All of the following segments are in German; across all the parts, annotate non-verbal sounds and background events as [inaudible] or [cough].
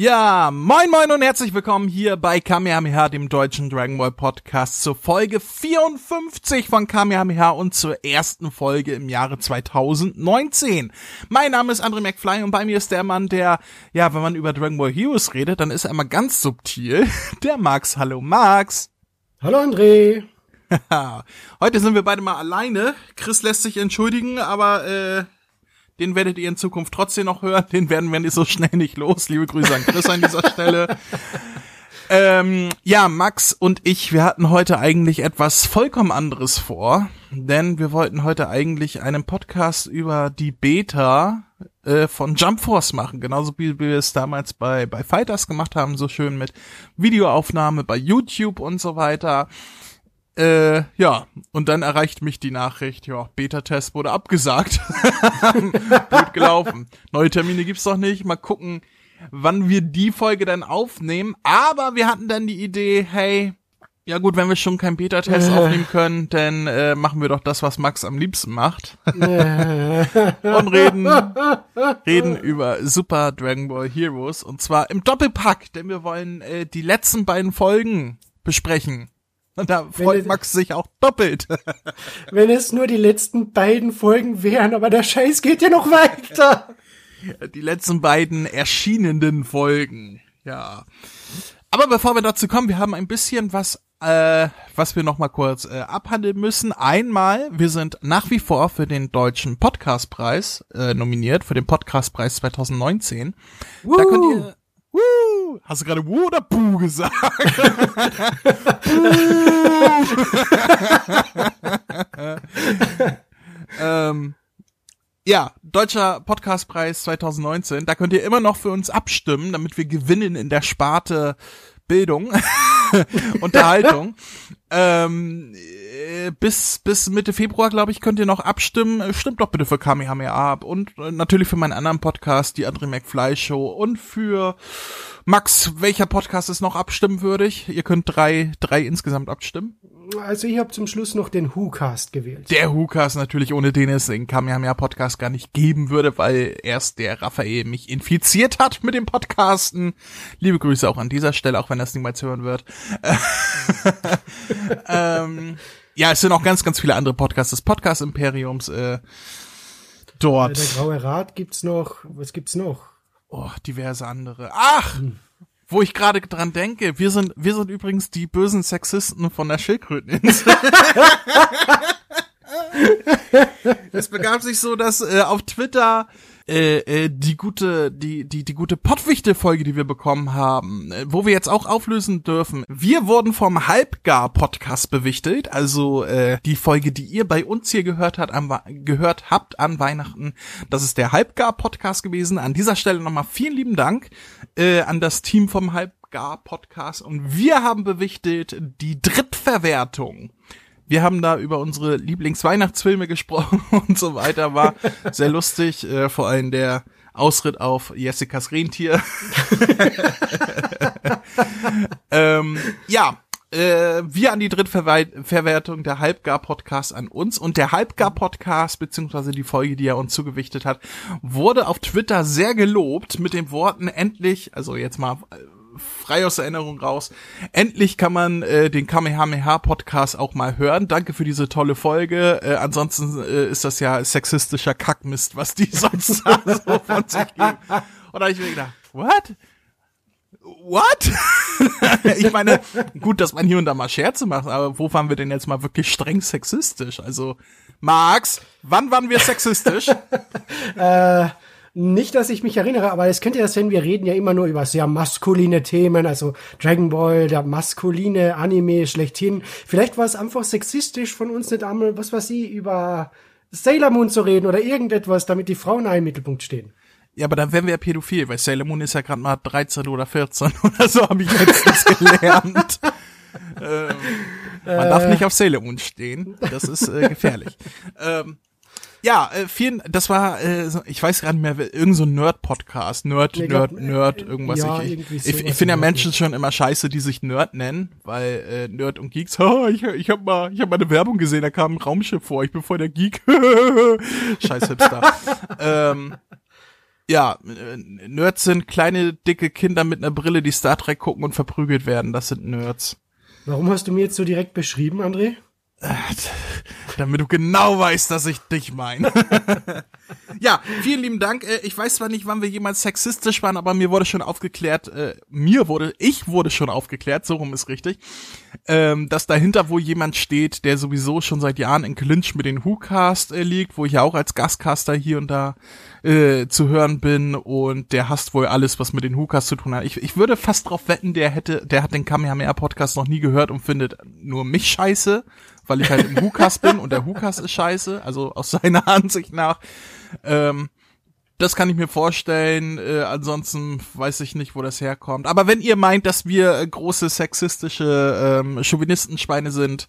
Ja, moin moin und herzlich willkommen hier bei Kamehameha, dem deutschen Dragon Ball Podcast, zur Folge 54 von Kamehameha und zur ersten Folge im Jahre 2019. Mein Name ist André McFly und bei mir ist der Mann, der, ja, wenn man über Dragon Ball Heroes redet, dann ist er immer ganz subtil, [laughs] der Max. Hallo Max. Hallo André. [laughs] Heute sind wir beide mal alleine. Chris lässt sich entschuldigen, aber äh, den werdet ihr in Zukunft trotzdem noch hören. Den werden wir nicht so schnell nicht los. Liebe Grüße an Chris an dieser Stelle. [laughs] Ähm, ja, Max und ich, wir hatten heute eigentlich etwas vollkommen anderes vor, denn wir wollten heute eigentlich einen Podcast über die Beta äh, von Jump Force machen, genauso wie wir es damals bei bei Fighters gemacht haben, so schön mit Videoaufnahme bei YouTube und so weiter. Äh, ja, und dann erreicht mich die Nachricht, ja, Beta-Test wurde abgesagt. [laughs] Gut gelaufen. Neue Termine gibt's doch nicht. Mal gucken, wann wir die Folge dann aufnehmen. Aber wir hatten dann die Idee, hey, ja gut, wenn wir schon keinen Beta-Test aufnehmen können, dann äh, machen wir doch das, was Max am liebsten macht. und reden, reden über Super Dragon Ball Heroes. Und zwar im Doppelpack, denn wir wollen äh, die letzten beiden Folgen besprechen. Und da freut Max sich auch doppelt. [laughs] wenn es nur die letzten beiden Folgen wären, aber der Scheiß geht ja noch weiter. [laughs] Die letzten beiden erschienenen Folgen. Ja. Aber bevor wir dazu kommen, wir haben ein bisschen was, äh, was wir noch mal kurz äh, abhandeln müssen. Einmal, wir sind nach wie vor für den deutschen Podcastpreis äh, nominiert, für den Podcastpreis 2019. Woo. Da könnt ihr Hast du gerade Woo oder Buh gesagt? [laughs] ähm, ja, Deutscher Podcastpreis 2019. Da könnt ihr immer noch für uns abstimmen, damit wir gewinnen in der Sparte Bildung, [laughs] Unterhaltung. Ähm, äh, bis, bis Mitte Februar, glaube ich, könnt ihr noch abstimmen. Stimmt doch bitte für Kamehameha ab und äh, natürlich für meinen anderen Podcast, die André McFly Show und für Max, welcher Podcast ist noch abstimmenwürdig? Ihr könnt drei, drei insgesamt abstimmen. Also ich habe zum Schluss noch den Who-Cast gewählt. Der Who-Cast natürlich, ohne den es den Kamehameha-Podcast gar nicht geben würde, weil erst der Raphael mich infiziert hat mit dem Podcasten. Liebe Grüße auch an dieser Stelle, auch wenn das niemals hören wird. [laughs] ähm, ja, es sind auch ganz, ganz viele andere Podcasts des Podcast-Imperiums äh, dort. Der Graue Rat gibt's noch. Was gibt's noch? Oh, diverse andere. Ach! Hm wo ich gerade dran denke, wir sind, wir sind übrigens die bösen Sexisten von der Schildkröteninsel. [laughs] es begab sich so, dass äh, auf Twitter äh, äh, die gute, die, die, die gute Pottwichte-Folge, die wir bekommen haben, äh, wo wir jetzt auch auflösen dürfen. Wir wurden vom Halbgar-Podcast bewichtelt, also äh, die Folge, die ihr bei uns hier gehört, hat, an, gehört habt an Weihnachten. Das ist der Halbgar-Podcast gewesen. An dieser Stelle nochmal vielen lieben Dank äh, an das Team vom Halbgar-Podcast. Und wir haben bewichtelt die Drittverwertung. Wir haben da über unsere Lieblingsweihnachtsfilme gesprochen [laughs] und so weiter. War sehr lustig, äh, vor allem der Ausritt auf Jessicas Rentier. [laughs] ähm, ja, äh, wir an die Drittverwertung der Halbgar-Podcast an uns und der Halbgar-Podcast, beziehungsweise die Folge, die er uns zugewichtet hat, wurde auf Twitter sehr gelobt mit den Worten endlich, also jetzt mal frei aus Erinnerung raus. Endlich kann man äh, den Kamehameha Podcast auch mal hören. Danke für diese tolle Folge. Äh, ansonsten äh, ist das ja sexistischer Kackmist, was die [laughs] sonst so von sich geben. Und da ich mir gedacht, what? What? [laughs] ich meine, gut, dass man hier und da mal Scherze macht, aber wo waren wir denn jetzt mal wirklich streng sexistisch? Also, Max, wann waren wir sexistisch? [laughs] äh nicht, dass ich mich erinnere, aber es kennt ihr das, wenn wir reden ja immer nur über sehr maskuline Themen, also Dragon Ball, der maskuline Anime schlechthin. Vielleicht war es einfach sexistisch von uns nicht einmal, was weiß ich, über Sailor Moon zu reden oder irgendetwas, damit die Frauen im Mittelpunkt stehen. Ja, aber dann wären wir ja pädophil, weil Sailor Moon ist ja gerade mal 13 oder 14 [laughs] oder so, habe ich letztens gelernt. ähm, man äh, darf nicht auf Sailor Moon stehen, das ist äh, gefährlich. ähm, ja, äh, vielen, das war, äh, ich weiß gar nicht mehr, irgend so ein Nerd-Podcast, Nerd, nee, Nerd, glaub, Nerd, irgendwas. Ja, ich ich, ich, ich finde ja Menschen schon immer scheiße, die sich Nerd nennen, weil äh, Nerd und Geeks, [laughs] oh, ich, ich habe mal, ich hab mal eine Werbung gesehen, da kam ein Raumschiff vor, ich bin voll der Geek. [laughs] Scheiß Hipster. [laughs] ähm, Ja, äh, Nerds sind kleine, dicke Kinder mit einer Brille, die Star Trek gucken und verprügelt werden. Das sind Nerds. Warum hast du mir jetzt so direkt beschrieben, André? Damit du genau weißt, dass ich dich meine. [laughs] ja, vielen lieben Dank. Äh, ich weiß zwar nicht, wann wir jemals sexistisch waren, aber mir wurde schon aufgeklärt, äh, mir wurde, ich wurde schon aufgeklärt, so rum ist richtig, ähm, dass dahinter wohl jemand steht, der sowieso schon seit Jahren in Clinch mit den WhoCast äh, liegt, wo ich ja auch als Gastcaster hier und da äh, zu hören bin und der hasst wohl alles, was mit den Hukas zu tun hat. Ich, ich würde fast drauf wetten, der hätte, der hat den Kamehameha Podcast noch nie gehört und findet nur mich scheiße, weil ich halt im Hukas bin und der Hukas ist scheiße, also aus seiner [laughs] Ansicht nach. Ähm, das kann ich mir vorstellen. Äh, ansonsten weiß ich nicht, wo das herkommt. Aber wenn ihr meint, dass wir äh, große sexistische ähm, Chauvinistenschweine sind,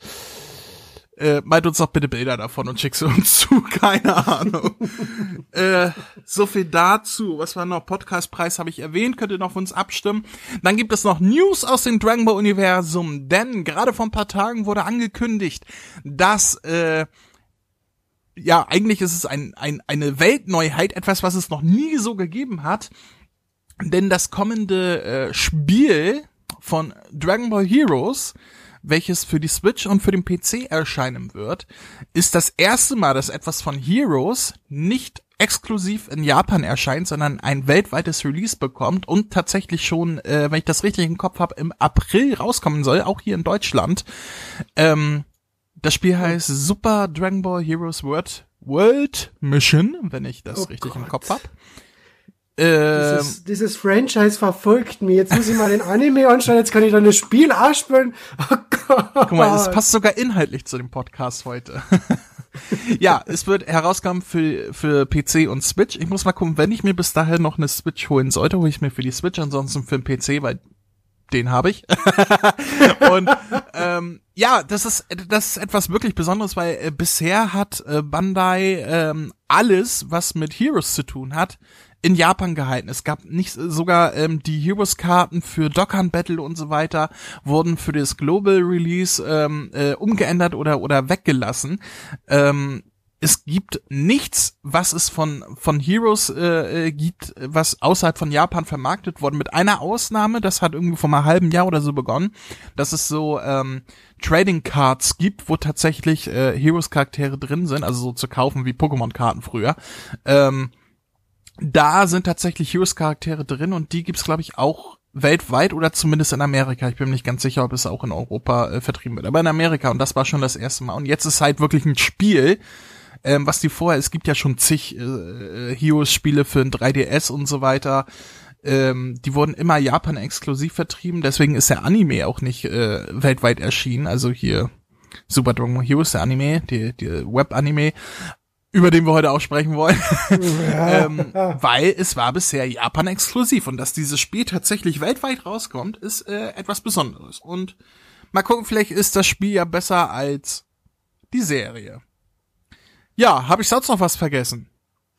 äh, malt uns doch bitte Bilder davon und schickt sie uns [laughs] zu, keine Ahnung. [laughs] äh, so viel dazu. Was war noch? Podcastpreis habe ich erwähnt, könnt ihr noch für uns abstimmen. Dann gibt es noch News aus dem Dragon Ball Universum, denn gerade vor ein paar Tagen wurde angekündigt, dass äh, ja, eigentlich ist es ein, ein, eine Weltneuheit, etwas, was es noch nie so gegeben hat. Denn das kommende äh, Spiel von Dragon Ball Heroes welches für die Switch und für den PC erscheinen wird, ist das erste Mal, dass etwas von Heroes nicht exklusiv in Japan erscheint, sondern ein weltweites Release bekommt und tatsächlich schon, äh, wenn ich das richtig im Kopf habe, im April rauskommen soll, auch hier in Deutschland. Ähm, das Spiel heißt Super Dragon Ball Heroes World, World Mission, wenn ich das oh richtig Gott. im Kopf habe. Dieses, ähm, dieses, Franchise verfolgt mich. Jetzt muss ich mal den Anime anschauen, jetzt kann ich dann das Spiel ausspielen. Oh Gott. Guck mal, es passt sogar inhaltlich zu dem Podcast heute. [laughs] ja, es wird herauskommen für, für PC und Switch. Ich muss mal gucken, wenn ich mir bis dahin noch eine Switch holen sollte, hole ich mir für die Switch, ansonsten für den PC, weil den habe ich. [laughs] und ähm, ja, das ist das ist etwas wirklich Besonderes, weil äh, bisher hat äh, Bandai ähm, alles, was mit Heroes zu tun hat, in Japan gehalten. Es gab nicht sogar ähm, die Heroes-Karten für Dokkan Battle und so weiter wurden für das Global Release ähm, äh, umgeändert oder oder weggelassen. Ähm, es gibt nichts, was es von von Heroes äh, äh, gibt, was außerhalb von Japan vermarktet worden. Mit einer Ausnahme, das hat irgendwie vor einem halben Jahr oder so begonnen, dass es so ähm, Trading Cards gibt, wo tatsächlich äh, Heroes Charaktere drin sind, also so zu kaufen wie Pokémon Karten früher. Ähm, da sind tatsächlich Heroes-Charaktere drin und die gibt's glaube ich auch weltweit oder zumindest in Amerika. Ich bin mir nicht ganz sicher, ob es auch in Europa äh, vertrieben wird, aber in Amerika und das war schon das erste Mal. Und jetzt ist halt wirklich ein Spiel, ähm, was die vorher, es gibt ja schon zig äh, äh Heroes-Spiele für ein 3DS und so weiter. Ähm, die wurden immer Japan exklusiv vertrieben, deswegen ist der Anime auch nicht äh, weltweit erschienen. Also hier Super Dragon Heroes, der Anime, die, die Web-Anime über den wir heute auch sprechen wollen, ja. [laughs] ähm, weil es war bisher Japan exklusiv und dass dieses Spiel tatsächlich weltweit rauskommt, ist äh, etwas Besonderes. Und mal gucken, vielleicht ist das Spiel ja besser als die Serie. Ja, habe ich sonst noch was vergessen?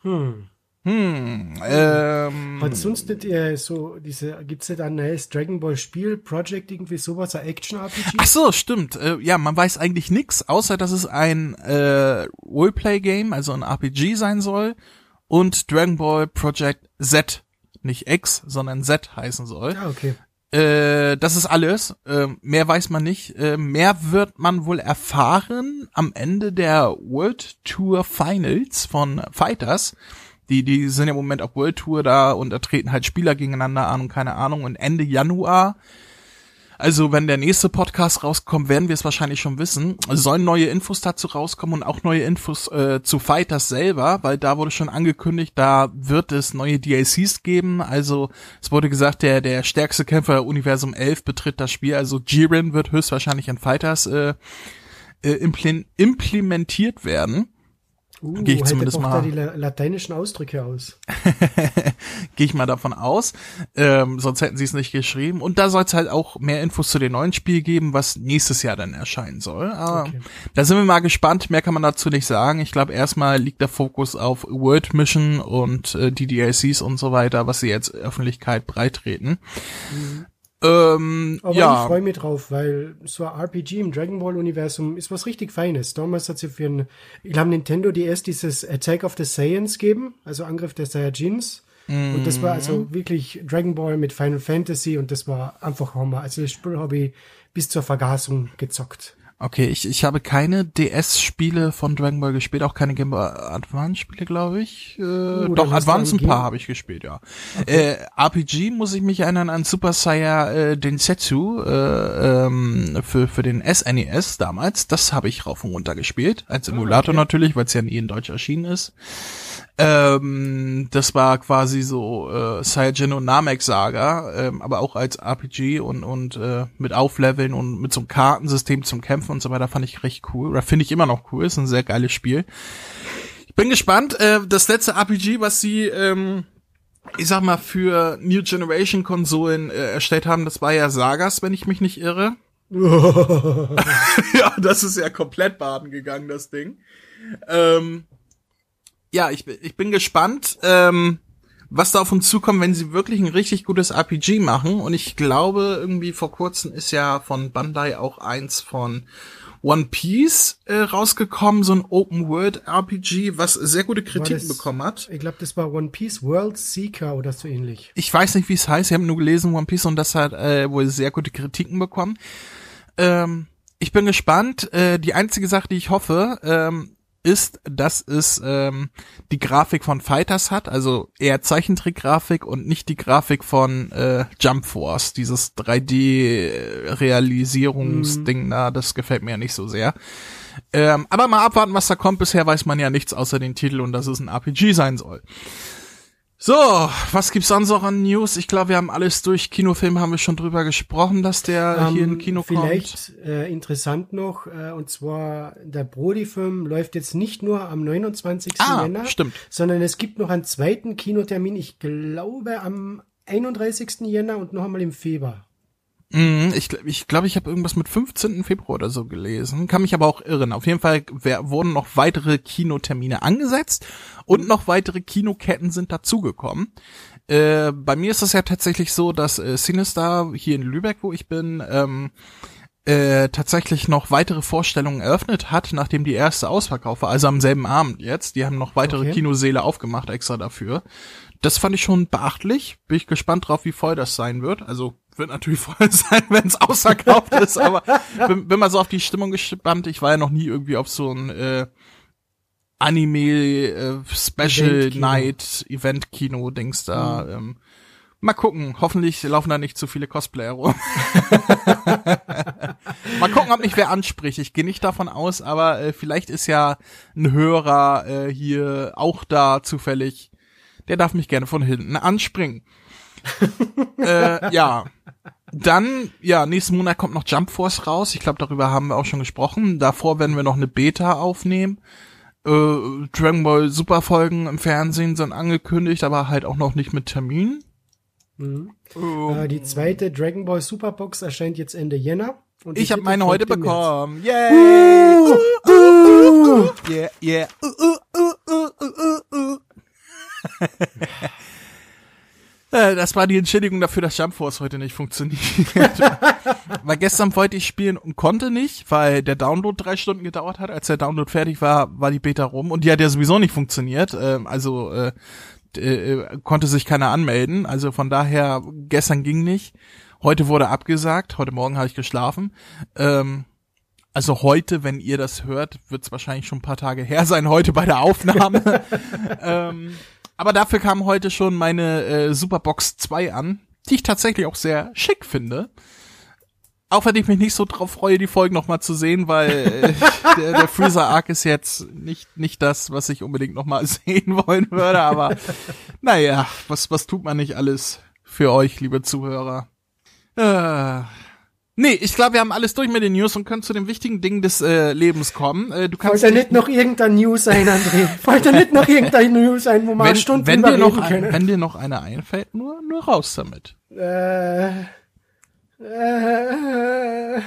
Hm. Hm, ähm. Hat sonst nicht äh, so diese, gibt's nicht ein neues Dragon Ball Spiel, Project irgendwie sowas, ein Action-RPG? Ach so, stimmt. Äh, ja, man weiß eigentlich nix, außer dass es ein äh, Roleplay-Game, also ein RPG sein soll und Dragon Ball Project Z, nicht X, sondern Z heißen soll. Ah, okay. Äh, das ist alles. Äh, mehr weiß man nicht. Äh, mehr wird man wohl erfahren am Ende der World Tour Finals von Fighters die, die sind im Moment auf World Tour da und da treten halt Spieler gegeneinander an und keine Ahnung. Und Ende Januar, also wenn der nächste Podcast rauskommt, werden wir es wahrscheinlich schon wissen, sollen neue Infos dazu rauskommen und auch neue Infos äh, zu Fighters selber, weil da wurde schon angekündigt, da wird es neue DLCs geben. Also es wurde gesagt, der, der stärkste Kämpfer Universum 11 betritt das Spiel. Also Jiren wird höchstwahrscheinlich in Fighters äh, äh, implementiert werden. Uh, Gehe ich zumindest mal. Da die lateinischen Ausdrücke aus. [laughs] Gehe ich mal davon aus. Ähm, sonst hätten sie es nicht geschrieben. Und da soll es halt auch mehr Infos zu dem neuen Spiel geben, was nächstes Jahr dann erscheinen soll. Aber okay. da sind wir mal gespannt. Mehr kann man dazu nicht sagen. Ich glaube, erstmal liegt der Fokus auf World Mission und äh, die DLCs und so weiter, was sie jetzt Öffentlichkeit breitreten. Mhm. Ähm, Aber ja. ich freue mich drauf, weil so ein RPG im Dragon Ball Universum ist was richtig Feines. Damals hat sie für ein, ich glaube Nintendo DS dieses Attack of the Saiyans geben, also Angriff der Saiyajins. Mhm. Und das war also wirklich Dragon Ball mit Final Fantasy und das war einfach Hammer. Also das Spiel habe ich bis zur Vergasung gezockt. Okay, ich, ich habe keine DS-Spiele von Dragon Ball gespielt, auch keine Game Boy Advance-Spiele, glaube ich. Äh, uh, doch, Advance ein paar habe ich gespielt, ja. Okay. Äh, RPG muss ich mich erinnern an Super Saiyan äh, Densetsu äh, ähm, für, für den SNES e damals. Das habe ich rauf und runter gespielt. Als ah, Emulator oh, okay. natürlich, weil es ja nie in Deutsch erschienen ist. Ähm, das war quasi so äh, Saiyajin und Namek Saga, ähm, aber auch als RPG und und äh, mit Aufleveln und mit so einem Kartensystem zum Kämpfen und so weiter fand ich recht cool. Oder finde ich immer noch cool, ist ein sehr geiles Spiel. Ich bin gespannt. Äh, das letzte RPG, was sie ähm, ich sag mal, für New Generation Konsolen äh, erstellt haben, das war ja Sagas, wenn ich mich nicht irre. [laughs] [laughs] ja, das ist ja komplett baden gegangen, das Ding. Ähm, ja, ich, ich bin gespannt, ähm, was da auf uns zukommt, wenn sie wirklich ein richtig gutes RPG machen. Und ich glaube, irgendwie vor kurzem ist ja von Bandai auch eins von One Piece äh, rausgekommen, so ein Open World RPG, was sehr gute Kritiken das, bekommen hat. Ich glaube, das war One Piece World Seeker oder so ähnlich. Ich weiß nicht, wie es heißt. Ich habe nur gelesen One Piece und das hat äh, wohl sehr gute Kritiken bekommen. Ähm, ich bin gespannt. Äh, die einzige Sache, die ich hoffe, ähm, ist, dass es ähm, die Grafik von Fighters hat, also eher Zeichentrickgrafik und nicht die Grafik von äh, Jump Force, dieses 3D-Realisierungsding mhm. da, das gefällt mir ja nicht so sehr. Ähm, aber mal abwarten, was da kommt. Bisher weiß man ja nichts außer den Titel und dass es ein RPG sein soll. So, was gibt's sonst noch an News? Ich glaube, wir haben alles durch. Kinofilm haben wir schon drüber gesprochen, dass der um, hier in Kino vielleicht, kommt. Vielleicht äh, interessant noch, äh, und zwar der Brody-Film läuft jetzt nicht nur am 29. Ah, Jänner, stimmt. sondern es gibt noch einen zweiten Kinotermin, ich glaube am 31. Jänner und noch einmal im Februar. Mhm, ich glaube, ich, glaub, ich habe irgendwas mit 15. Februar oder so gelesen. Kann mich aber auch irren. Auf jeden Fall wurden noch weitere Kinotermine angesetzt und noch weitere Kinoketten sind dazugekommen. Äh, bei mir ist es ja tatsächlich so, dass äh, Cinestar hier in Lübeck, wo ich bin, ähm, äh, tatsächlich noch weitere Vorstellungen eröffnet hat, nachdem die erste ausverkauft war, also am selben Abend jetzt. Die haben noch weitere okay. Kinoseele aufgemacht extra dafür. Das fand ich schon beachtlich. Bin ich gespannt drauf, wie voll das sein wird. Also wird natürlich voll [laughs] sein, wenn es ausverkauft ist, aber bin, bin mal so auf die Stimmung gespannt. Ich war ja noch nie irgendwie auf so ein äh, Anime äh, Special Event Night Event Kino Dings da. Mhm. Ähm, mal gucken. Hoffentlich laufen da nicht zu viele Cosplayer rum. [laughs] mal gucken, ob mich wer anspricht. Ich gehe nicht davon aus, aber äh, vielleicht ist ja ein Hörer äh, hier auch da zufällig. Der darf mich gerne von hinten anspringen. [laughs] äh, ja. Dann, ja, nächsten Monat kommt noch Jump Force raus. Ich glaube, darüber haben wir auch schon gesprochen. Davor werden wir noch eine Beta aufnehmen. Äh, Dragon Ball Super Folgen im Fernsehen sind angekündigt, aber halt auch noch nicht mit Termin. Mhm. Oh. Äh, die zweite Dragon Ball Superbox erscheint jetzt Ende Jänner. ich habe meine heute bekommen. Yay! Uh, uh, uh, yeah, yeah. [laughs] Äh, das war die Entschädigung dafür, dass Jump Force heute nicht funktioniert. [laughs] weil gestern wollte ich spielen und konnte nicht, weil der Download drei Stunden gedauert hat. Als der Download fertig war, war die Beta rum und die hat ja sowieso nicht funktioniert. Ähm, also äh, äh, konnte sich keiner anmelden. Also von daher, gestern ging nicht. Heute wurde abgesagt. Heute Morgen habe ich geschlafen. Ähm, also heute, wenn ihr das hört, wird es wahrscheinlich schon ein paar Tage her sein, heute bei der Aufnahme. [laughs] ähm, aber dafür kam heute schon meine äh, Superbox 2 an, die ich tatsächlich auch sehr schick finde. Auch wenn ich mich nicht so drauf freue, die Folgen nochmal zu sehen, weil äh, [laughs] der, der Freezer Arc ist jetzt nicht, nicht das, was ich unbedingt nochmal [laughs] sehen wollen würde, aber naja, was, was tut man nicht alles für euch, liebe Zuhörer? Äh, Nee, ich glaube, wir haben alles durch mit den News und können zu den wichtigen Dingen des äh, Lebens kommen. Äh, du kannst Wollte nicht noch irgendein News sein, André? [laughs] Wollte nicht noch irgendein News sein, wo man wenn, Stunden wenn dir noch ein, Wenn dir noch eine einfällt, nur, nur raus damit. Äh, äh,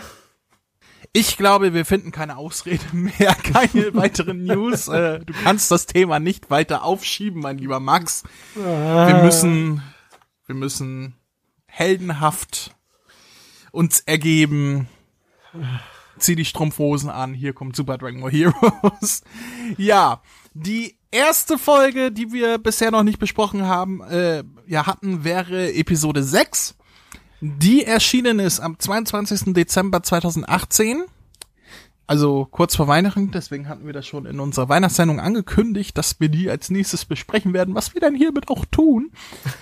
ich glaube, wir finden keine Ausrede mehr, [laughs] keine weiteren News. Äh, du kannst das Thema nicht weiter aufschieben, mein lieber Max. Wir müssen, wir müssen heldenhaft uns ergeben. Zieh die Strumpfhosen an, hier kommt Super Dragon Ball Heroes. [laughs] ja, die erste Folge, die wir bisher noch nicht besprochen haben, äh, ja hatten, wäre Episode 6. Die erschienen ist am 22. Dezember 2018. Also kurz vor Weihnachten, deswegen hatten wir das schon in unserer Weihnachtssendung angekündigt, dass wir die als nächstes besprechen werden, was wir dann hiermit auch tun.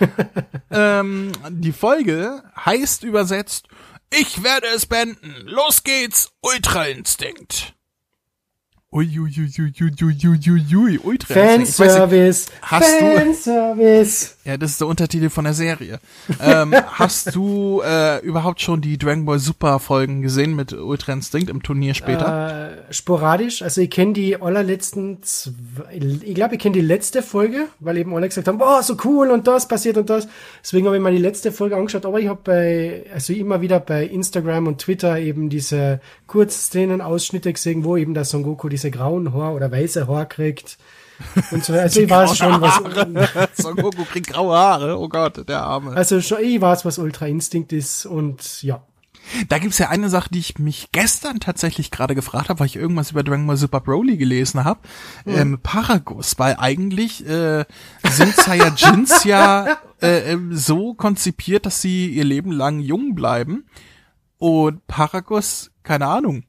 [laughs] ähm, die Folge heißt übersetzt, ich werde es beenden. Los geht's, Ultra Instinct. Uiuiuiuiuiuiui, Ultra Fanservice. Hast Fanservice. du, ja, das ist der Untertitel von der Serie. ähm, [laughs] hast du äh, überhaupt schon die Dragon Ball Super Folgen gesehen mit Ultra Instinct im Turnier später? Äh, sporadisch. Also ich kenne die allerletzten, zwei, ich glaube, ich kenne die letzte Folge, weil eben alle gesagt haben, boah, so cool und das passiert und das. Deswegen habe ich mal die letzte Folge angeschaut, aber ich habe bei, also immer wieder bei Instagram und Twitter eben diese Kurzszenen, Ausschnitte gesehen, wo eben der Son Goku diese grauen Haar oder weiße Haar kriegt. Und so, also [laughs] ich weiß schon, was, [laughs] Son Goku kriegt graue Haare, oh Gott, der Arme. also schon, ich weiß, was Ultra Instinct ist und ja. Da gibt's ja eine Sache, die ich mich gestern tatsächlich gerade gefragt habe, weil ich irgendwas über Dragon Ball Super Broly gelesen habe. Ähm, Paragus, weil eigentlich äh, sind Saiyajins ja [laughs] äh, ähm, so konzipiert, dass sie ihr Leben lang jung bleiben. Und Paragus, keine Ahnung,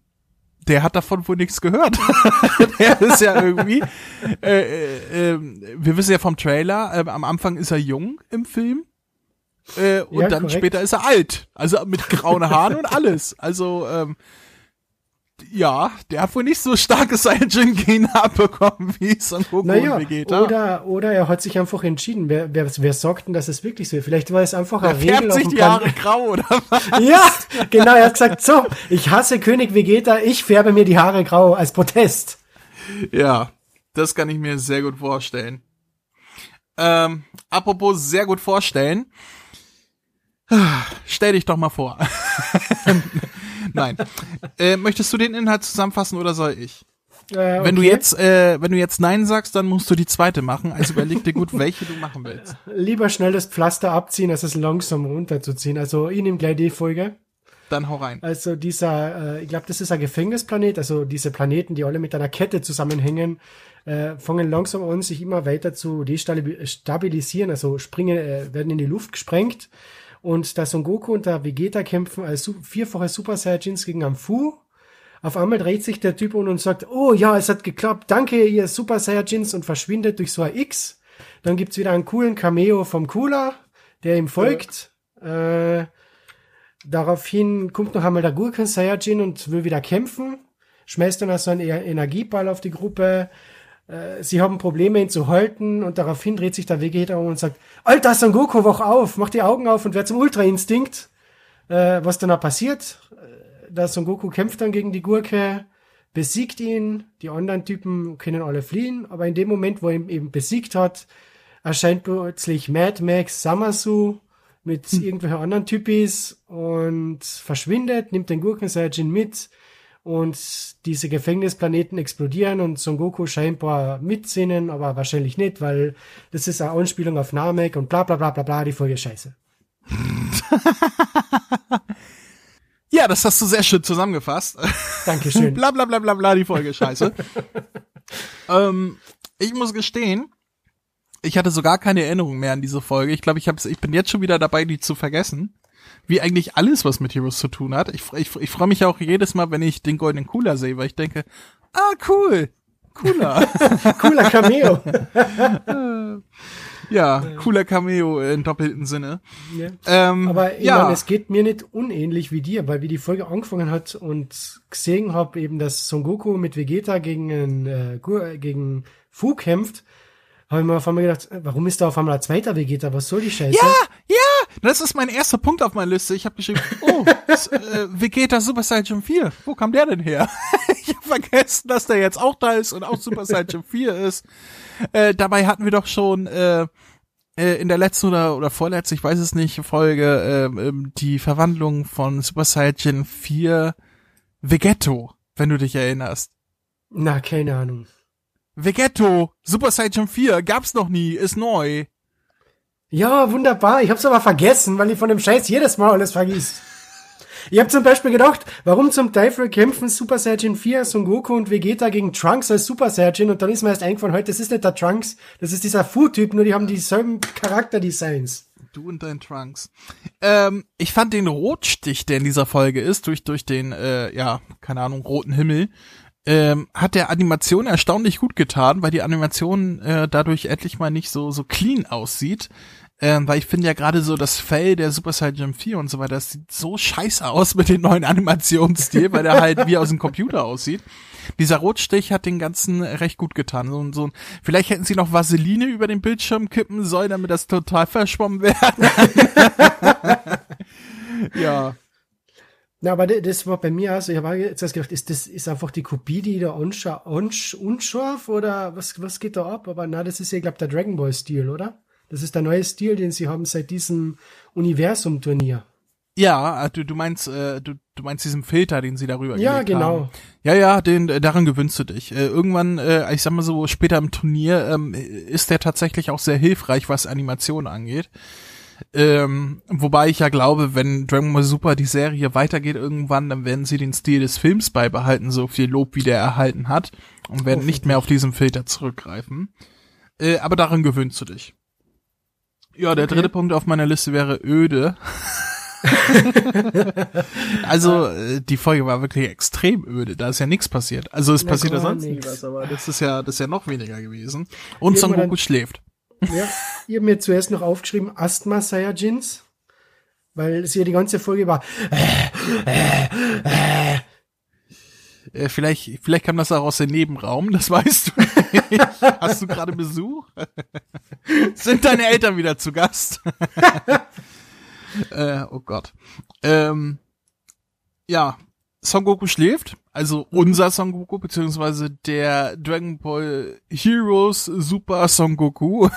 der hat davon wohl nichts gehört. [laughs] der ist ja irgendwie, äh, äh, äh, wir wissen ja vom Trailer, äh, am Anfang ist er jung im Film. Äh, und Ja, dann korrekt. später ist er alt. Also mit grauen Haaren und alles. Also, ähm, ja, der hat wohl nicht so starkes Saiyajin-Gen [laughs] abbekommen wie Son Goku Naja, und Vegeta. oder, oder er hat sich einfach entschieden. Wer, wer, wer sagt denn, dass es wirklich so ist? Vielleicht war es einfach er Regel färbt auf sich die Haare grau, oder [laughs] was? Ja, genau, er hat gesagt, so, ich hasse König Vegeta, ich färbe mir die Haare grau als Protest. Ja, das kann ich mir sehr gut vorstellen. Ähm, apropos sehr gut vorstellen. [sighs] Stell dich doch mal vor. [laughs] Nein. Äh, möchtest du den Inhalt zusammenfassen oder soll ich? Äh, Wenn du okay. jetzt, äh, wenn du jetzt Nein sagst, dann musst du die zweite machen. Also überleg dir gut, welche du machen willst. Lieber schnell das Pflaster abziehen, als es langsam runterzuziehen. Also ich nehme gleich die Folge. Dann hau rein. Also dieser, äh, ich glaube, das ist ein Gefängnisplanet, also diese Planeten, die alle mit einer Kette zusammenhängen, äh, fangen langsam an, sich immer weiter zu destabilisieren, also springen, äh, werden in die Luft gesprengt. Und da Son Goku und der Vegeta kämpfen als vierfache Super Saiyajins gegen Amfu. Auf einmal dreht sich der Typ um und sagt, oh ja, es hat geklappt, danke ihr Super Saiyajins und verschwindet durch so ein X. Dann gibt's wieder einen coolen Cameo vom Cooler, der ihm folgt. Äh, Daraufhin kommt noch einmal der Gurken Saiyajin und will wieder kämpfen, schmeißt dann also einen E- Energieball auf die Gruppe. Äh, Sie haben Probleme, ihn zu halten und daraufhin dreht sich der Vegeta um und sagt, Alter, Son Goku, wach auf, mach die Augen auf und werd zum Ultra-Instinkt. Äh, was dann auch passiert, äh, der Son Goku kämpft dann gegen die Gurke, besiegt ihn, die anderen Typen können alle fliehen, aber in dem Moment, wo er ihn eben besiegt hat, erscheint plötzlich Mad Max Samasu mit irgendwelchen anderen Typis und verschwindet, nimmt den Gurken Saiyajin mit und diese Gefängnisplaneten explodieren und Son Goku scheinbar mitsinnen, aber wahrscheinlich nicht, weil das ist eine Anspielung auf Namek und bla bla bla bla bla, die Folge scheiße. [laughs] Ja, das hast du sehr schön zusammengefasst. Dankeschön. [laughs] bla bla bla bla bla, die Folge scheiße. [laughs] ähm, ich muss gestehen, ich hatte so gar keine Erinnerung mehr an diese Folge. Ich glaube, ich, hab's, ich bin jetzt schon wieder dabei, die zu vergessen. Wie eigentlich alles, was mit Heroes zu tun hat. Ich, ich, ich freue mich auch jedes Mal, wenn ich den goldenen Cooler sehe, weil ich denke, ah, cool, cooler. Cooler [laughs] Cameo. [laughs] ja, cooler Cameo in doppelten Sinne. ja. Ähm, Aber ja, meine, es geht mir nicht unähnlich wie dir, weil wie die Folge angefangen hat und gesehen habe, eben, dass Son Goku mit Vegeta gegen, äh, gegen Fu kämpft, habe ich mir auf einmal gedacht, äh, warum ist da auf einmal ein zweiter Vegeta? Was soll die Scheiße? Ja, ja, das ist mein erster Punkt auf meiner Liste. Ich habe geschrieben, [laughs] oh, s- äh, Vegeta Super Saiyan 4. Wo kam der denn her? [laughs] ich habe vergessen, dass der jetzt auch da ist und auch Super Saiyan 4 [laughs] ist. Äh, dabei hatten wir doch schon äh, äh, in der letzten oder, oder vorletzten, ich weiß es nicht, Folge ähm, die Verwandlung von Super Saiyan 4 Vegetto, wenn du dich erinnerst. Na, keine Ahnung. Vegetto, Super Saiyan 4, gab's noch nie, ist neu. Ja, wunderbar. Ich hab's aber vergessen, weil ich von dem Scheiß jedes Mal alles vergisst. Ich habe zum Beispiel gedacht, warum zum Teufel kämpfen Super Saiyan 4, Son Goku und Vegeta gegen Trunks als Super Saiyan und dann ist mir erst eingefallen, heute, das ist nicht der Trunks, das ist dieser Fu-Typ, nur die haben dieselben Charakterdesigns. Du und dein Trunks. Ähm, ich fand den Rotstich, der in dieser Folge ist, durch, durch den, äh, ja, keine Ahnung, roten Himmel, ähm, hat der Animation erstaunlich gut getan, weil die Animation äh, dadurch endlich mal nicht so, so clean aussieht. Ähm, weil ich finde ja gerade so das Fell der Super Saiyan 4 und so weiter, das sieht so scheiße aus mit dem neuen Animationsstil, weil der halt wie aus dem Computer aussieht. Dieser Rotstich hat den ganzen recht gut getan. So, so, vielleicht hätten sie noch Vaseline über den Bildschirm kippen sollen, damit das total verschwommen wäre. [laughs] ja. Na, aber das war bei mir also, ich habe jetzt gedacht, ist das ist einfach die Kopie, die da unscharf oder was, was geht da ab? Aber na, das ist ja, glaube der Dragon Ball Stil, oder? Das ist der neue Stil, den sie haben seit diesem Universum-Turnier. Ja, du, du meinst, äh, du, du meinst diesen Filter, den sie darüber Ja, genau. Haben. Ja, ja, den, äh, daran gewöhnst du dich. Äh, irgendwann, äh, ich sag mal so, später im Turnier ähm, ist der tatsächlich auch sehr hilfreich, was Animation angeht. Ähm, wobei ich ja glaube, wenn Dragon Ball Super die Serie weitergeht irgendwann, dann werden sie den Stil des Films beibehalten, so viel Lob wie der erhalten hat, und werden nicht mehr auf diesen Filter zurückgreifen. Äh, aber daran gewöhnst du dich. Ja, der okay. dritte Punkt auf meiner Liste wäre öde. [laughs] also äh, die Folge war wirklich extrem öde. Da ist ja nichts passiert. Also es ja, passiert ja sonst nichts, das ist ja das ist ja noch weniger gewesen. Und Son Goku schläft. Ja, ich habe mir zuerst noch aufgeschrieben Asthma Saiyajins, weil es hier die ganze Folge war. Äh, vielleicht, vielleicht kam das auch aus dem Nebenraum, das weißt du nicht. Hast du gerade Besuch? [laughs] Sind deine Eltern wieder zu Gast? [laughs] äh, oh Gott. Ähm, ja, Son Goku schläft, also unser Son Goku, beziehungsweise der Dragon Ball Heroes Super Son Goku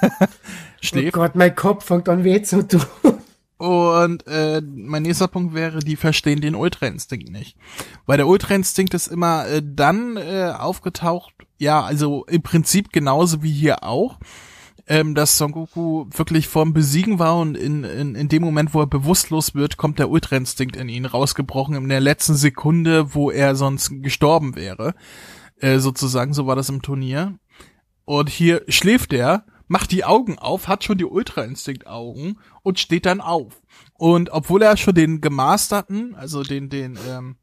[laughs] schläft. Oh Gott, mein Kopf fängt an weh zu tun. Und äh, mein nächster Punkt wäre, die verstehen den Ultra-Instinkt nicht. Weil der Ultra-Instinkt ist immer äh, dann äh, aufgetaucht, ja, also im Prinzip genauso wie hier auch, ähm, dass Son Goku wirklich vorm Besiegen war und in, in, in dem Moment, wo er bewusstlos wird, kommt der Ultra-Instinkt in ihn rausgebrochen, in der letzten Sekunde, wo er sonst gestorben wäre. Äh, sozusagen, so war das im Turnier. Und hier schläft er macht die Augen auf, hat schon die Ultra-Instinkt-Augen und steht dann auf. Und obwohl er schon den gemasterten, also den, den, ähm,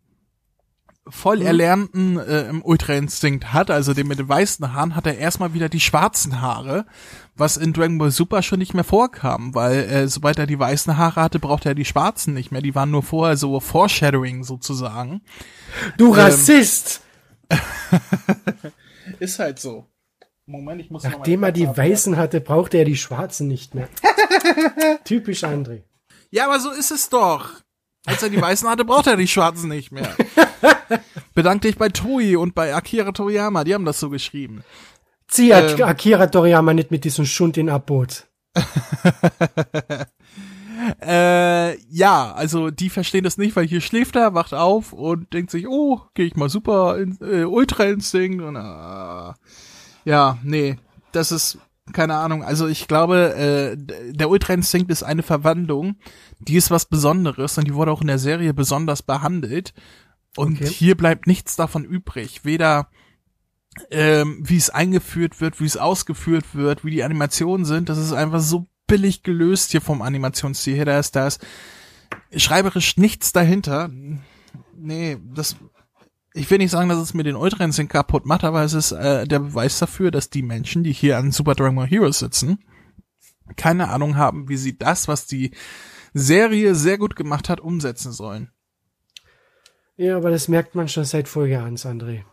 voll mhm. erlernten äh, im Ultra-Instinkt hat, also den mit den weißen Haaren, hat er erstmal wieder die schwarzen Haare, was in Dragon Ball Super schon nicht mehr vorkam, weil äh, sobald er die weißen Haare hatte, brauchte er die schwarzen nicht mehr. Die waren nur vorher so Foreshadowing sozusagen. Du Rassist! Ähm, [laughs] ist halt so. Moment, ich muss Nachdem er die Weißen hatte, brauchte er die Schwarzen nicht mehr. [laughs] Typisch André. Ja, aber so ist es doch. Als er die Weißen hatte, brauchte er die Schwarzen nicht mehr. [laughs] Bedank dich bei Toei und bei Akira Toriyama, die haben das so geschrieben. Zieh ähm, Akira Toriyama nicht mit diesem Schund in Abboot. [laughs] äh, ja, also die verstehen das nicht, weil hier schläft er, wacht auf und denkt sich, oh, gehe ich mal super in, äh, Ultra Instinct und äh, ja, nee, das ist keine Ahnung. Also ich glaube, äh, der Ultra Instinct ist eine Verwandlung, die ist was Besonderes und die wurde auch in der Serie besonders behandelt. Und okay. hier bleibt nichts davon übrig. Weder ähm, wie es eingeführt wird, wie es ausgeführt wird, wie die Animationen sind. Das ist einfach so billig gelöst hier vom Animationsstil her. Da ist, da ist schreiberisch nichts dahinter. Nee, das ich will nicht sagen, dass es mir den Ultra Instinct kaputt macht, aber es ist äh, der Beweis dafür, dass die Menschen, die hier an Super Dragon Ball Heroes sitzen, keine Ahnung haben, wie sie das, was die Serie sehr gut gemacht hat, umsetzen sollen. Ja, aber das merkt man schon seit Folge 1, André.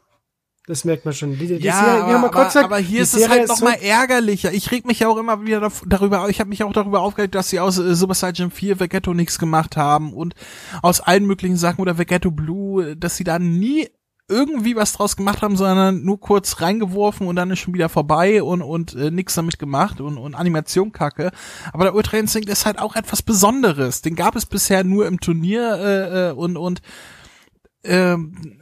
Das merkt man schon. Die, die ja, Serie, aber, aber, gesagt, aber, hier ist es halt noch mal ärgerlicher. Ich reg mich ja auch immer wieder darüber, ich habe mich auch darüber aufgeregt, dass sie aus äh, Super Saiyan 4 Vegetto nichts gemacht haben und aus allen möglichen Sachen oder Vegetto Blue, dass sie da nie irgendwie was draus gemacht haben, sondern nur kurz reingeworfen und dann ist schon wieder vorbei und und äh, nichts damit gemacht und und Animation kacke. Aber der Ultra Instinct ist halt auch etwas Besonderes. Den gab es bisher nur im Turnier äh, äh und und ähm,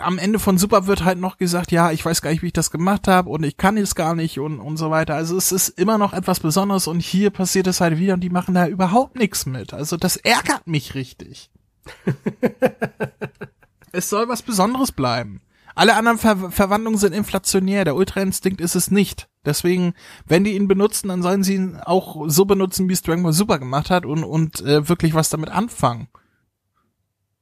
am Ende von Super wird halt noch gesagt, ja, ich weiß gar nicht, wie ich das gemacht habe und ich kann es gar nicht und, und so weiter. Also es ist immer noch etwas Besonderes und hier passiert es halt wieder und die machen da überhaupt nichts mit. Also das ärgert mich richtig. [laughs] es soll was Besonderes bleiben. Alle anderen Ver Verwandlungen sind inflationär, der Ultra-Instinkt ist es nicht. Deswegen, wenn die ihn benutzen, dann sollen sie ihn auch so benutzen, wie es Dragon Ball Super gemacht hat und, und äh, wirklich was damit anfangen.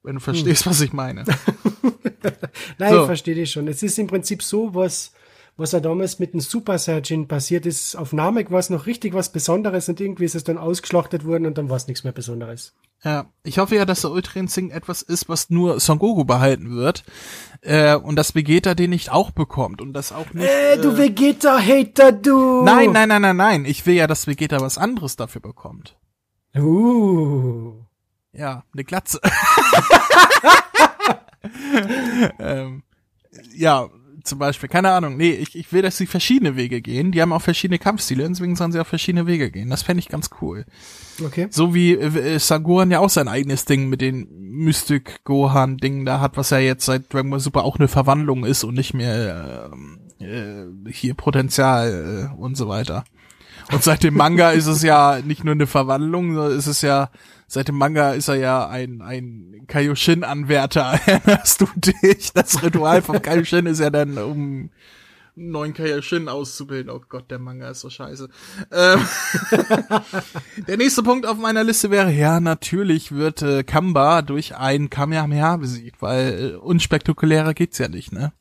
Wenn du verstehst, hm. was ich meine. [laughs] [laughs] Nein, so. ich verstehe dich schon. Es ist im Prinzip so, was, was ja damals mit dem Super Saiyajin passiert ist. Auf Namek war es noch richtig was Besonderes und irgendwie ist es dann ausgeschlachtet worden und dann war es nichts mehr Besonderes. Ja, ich hoffe ja, dass der Ultra Instinct etwas ist, was nur Son Goku behalten wird. Äh, und dass Vegeta den nicht auch bekommt und das auch nicht. Äh, du äh, Vegeta-Hater, du! Nein, nein, nein, nein, nein. Ich will ja, dass Vegeta was anderes dafür bekommt. Uh. Ja, eine Glatze. [laughs] [laughs] [laughs] ähm, ja, zum Beispiel, keine Ahnung. Nee, ich, ich will, dass sie verschiedene Wege gehen. Die haben auch verschiedene Kampfstile, deswegen sollen sie auch verschiedene Wege gehen. Das fände ich ganz cool. Okay. So wie äh, Sagoran ja auch sein eigenes Ding mit den Mystic Gohan Dingen da hat, was ja jetzt seit Dragon Ball Super auch eine Verwandlung ist und nicht mehr äh, äh, hier Potenzial äh, und so weiter. Und seit dem Manga ist es ja nicht nur eine Verwandlung, sondern ist es ja seit dem Manga ist er ja ein, ein Kaioshin-Anwärter. Erinnerst [laughs] du dich? Das Ritual von Kaioshin ist ja dann, um neuen Kaioshin auszubilden. Oh Gott, der Manga ist so scheiße. Ähm, [laughs] der nächste Punkt auf meiner Liste wäre, ja, natürlich wird äh, Kamba durch ein Kamehameha besiegt, weil äh, unspektakulärer geht's ja nicht, ne?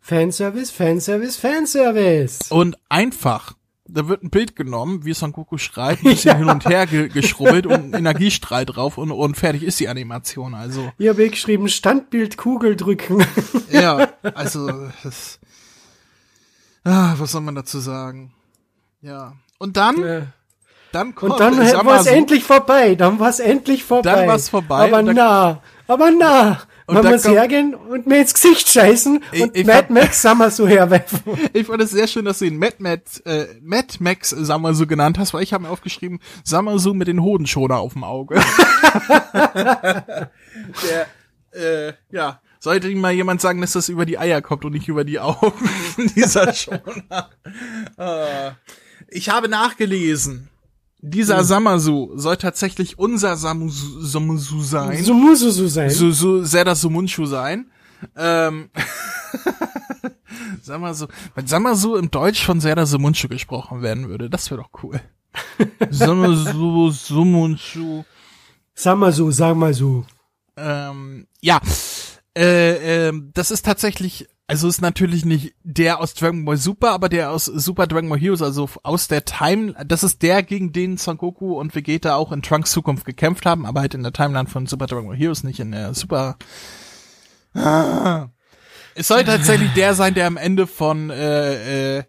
Fanservice, Fanservice, Fanservice. Und einfach da wird ein Bild genommen, wie Son Goku schreit, [laughs] ein bisschen ja. hin und her ge geschrubbelt und Energiestrahl drauf und, und fertig ist die Animation, also. Ihr habt geschrieben, Standbild Kugel drücken. ja, [laughs] also, das, ah, was soll man dazu sagen? Ja. Und dann, ja. dann kommt, Und dann war es so, endlich vorbei, dann war es endlich vorbei. Dann war es vorbei. Aber na, aber na. Und man muss hergehen und mir ins Gesicht scheißen ich, und ich Mad Max Summer so herwerfen. [laughs] Ich fand es sehr schön, dass du ihn Mad, Mad, äh, Mad Max Summer so genannt hast, weil ich habe mir aufgeschrieben, Summer so mit den Hodenschoner auf dem Auge. [laughs] Der, äh, ja, sollte ihm mal jemand sagen, dass das über die Eier kommt und nicht über die Augen, [laughs] dieser Schoner. Äh, ich habe nachgelesen. Dieser mhm. Samasu soll tatsächlich unser Samusu, Samusu sein. Sumusu sein. So, so, Zera Sumunchu sein. Ähm, [laughs] Samasu, wenn Samasu im Deutsch von Zera Sumunchu gesprochen werden würde, das wäre doch cool. [laughs] Samasu, Sumunchu. Samasu, sag mal so. Ähm, ja, äh, äh, das ist tatsächlich also ist natürlich nicht der aus Dragon Ball Super, aber der aus Super Dragon Ball Heroes, also aus der Time, das ist der, gegen den Son Goku und Vegeta auch in Trunks Zukunft gekämpft haben, aber halt in der Timeline von Super Dragon Ball Heroes, nicht in der Super. Ah. Es soll tatsächlich der sein, der am Ende von äh, äh,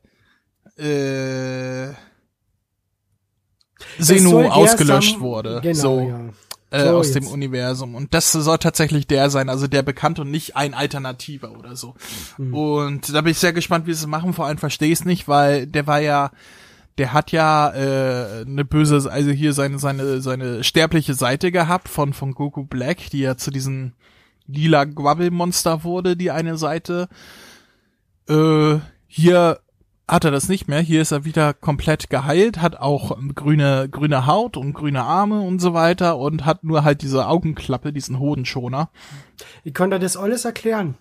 äh, Zeno ausgelöscht wurde. Genau, so. Ja äh, so, aus jetzt. dem Universum. Und das soll tatsächlich der sein, also der bekannt und nicht ein Alternativer oder so. Mhm. Und da bin ich sehr gespannt, wie sie es machen. Vor allem verstehe ich es nicht, weil der war ja, der hat ja äh, eine böse, also hier seine seine seine sterbliche Seite gehabt von von Goku Black, die ja zu diesem lila Guabbel-Monster wurde, die eine Seite. Äh, hier hat er das nicht mehr. Hier ist er wieder komplett geheilt, hat auch grüne, grüne Haut und grüne Arme und so weiter und hat nur halt diese Augenklappe, diesen Hodenschoner. Ich konnte das alles erklären.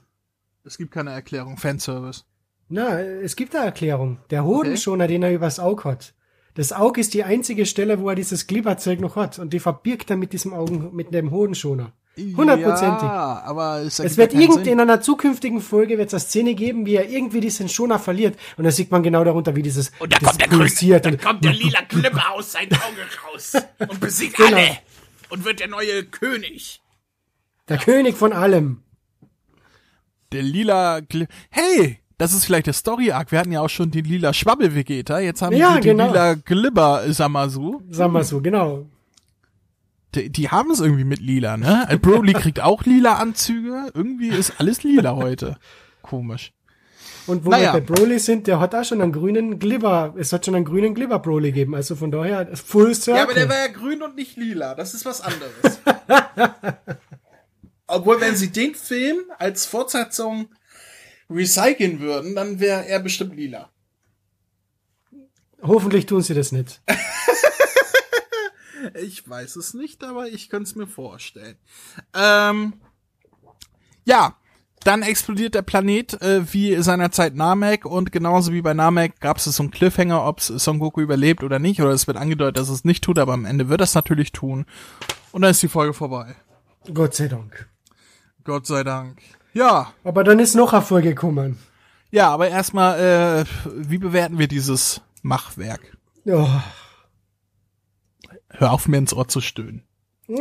Es gibt keine Erklärung, Fanservice. Na, es gibt eine Erklärung. Der Hodenschoner, okay. den er übers Auge hat. Das Auge ist die einzige Stelle, wo er dieses Glibberzeug noch hat und die verbirgt er mit diesem Augen, mit dem Hodenschoner. Hundertprozentig. Ja, aber es, es wird irgend in einer zukünftigen Folge wird es eine Szene geben, wie er irgendwie diesen Schoner verliert und da sieht man genau darunter, wie dieses und da kommt der pulsiert dann kommt der [laughs] lila Klippe aus seinem Auge raus und besiegt genau. alle und wird der neue König. Der ja. König von allem. Der lila Gl Hey, das ist vielleicht der Story Arc. Wir hatten ja auch schon den lila Schwabbel Vegeta, jetzt haben ja, wir den genau. lila Glibber Samasu. Samasu, genau die, die haben es irgendwie mit lila, ne? Äh, Broly kriegt auch lila Anzüge. Irgendwie ist alles lila heute. Komisch. Und wo naja. wir bei Broly sind, der hat auch schon einen grünen Glibber, es hat schon einen grünen Glibber Broly gegeben, also von daher Full Circle. Ja, aber der war ja grün und nicht lila, das ist was anderes. [laughs] Obwohl, wenn sie den Film als Fortsetzung recyceln würden, dann wäre er bestimmt lila. Hoffentlich tun sie das nicht. [laughs] Ich weiß es nicht, aber ich könnte es mir vorstellen. Ähm, ja, dann explodiert der Planet äh, wie seinerzeit Namek und genauso wie bei Namek gab es so einen Cliffhanger, ob Son Goku überlebt oder nicht, oder es wird angedeutet, dass es nicht tut, aber am Ende wird es natürlich tun. Und dann ist die Folge vorbei. Gott sei Dank. Gott sei Dank. Ja. Aber dann ist noch eine Folge gekommen. Ja, aber erstmal, äh, wie bewerten wir dieses Machwerk? Oh. Hör auf, mir ins Ohr zu stöhnen. [laughs]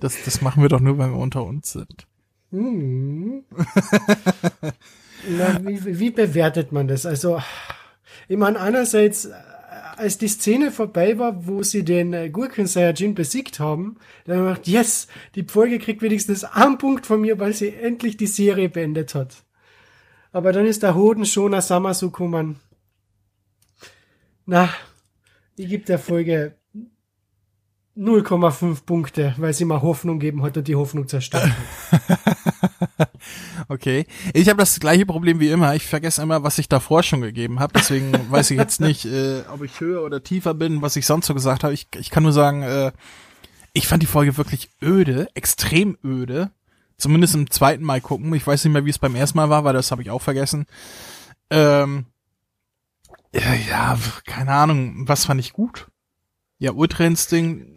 das, das machen wir doch nur, wenn wir unter uns sind. Hm. Na, wie, wie bewertet man das? Also, ich meine, einerseits, äh, als die Szene vorbei war, wo sie den äh, Gurken Saiyajin besiegt haben, dann habe ich gedacht, yes, die Folge kriegt wenigstens einen Punkt von mir, weil sie endlich die Serie beendet hat. Aber dann ist der Hoden schon Samasu gekommen. Na, ich gebe der Folge 0,5 Punkte, weil sie mal Hoffnung geben hat und die Hoffnung zerstört hat. [laughs] okay. Ich habe das gleiche Problem wie immer. Ich vergesse immer, was ich davor schon gegeben habe. Deswegen [laughs] weiß ich jetzt nicht, äh, ob ich höher oder tiefer bin, was ich sonst so gesagt habe. Ich, ich kann nur sagen, äh, ich fand die Folge wirklich öde, extrem öde. Zumindest im zweiten Mal gucken. Ich weiß nicht mehr, wie es beim ersten Mal war, weil das habe ich auch vergessen. Ähm, ja, keine Ahnung. Was fand ich gut? Ja, Ultra Instinct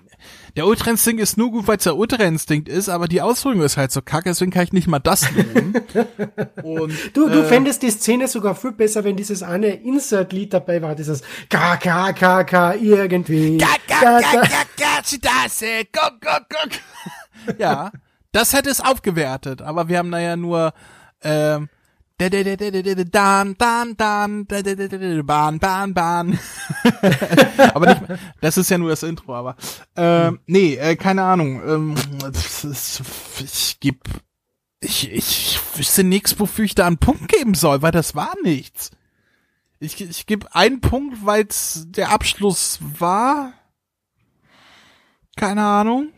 der Ultra Instinct ist nur gut, weil es der Ultra Instinct ist, aber die Ausführung ist halt so kacke, deswegen kann ich nicht mal das loben. [laughs] Und, du, du äh, fändest die Szene sogar viel besser, wenn dieses eine Insert-Lied dabei war, dieses K, K, K, K, irgendwie. K, K, K, K, K, K, K, K, Ja, das hätte es aufgewertet, aber wir haben da ja nur, ähm, Dan, dan, dan, Bahn, Bahn, Bahn. aber nicht, das ist ja nur das Intro, aber ähm, nee, äh, keine Ahnung. Ähm, ich geb, ich, ich wüsste nichts, wofür ich da einen Punkt geben soll, weil das war nichts. Ich, ich gebe einen Punkt, weil es der Abschluss war. Keine Ahnung.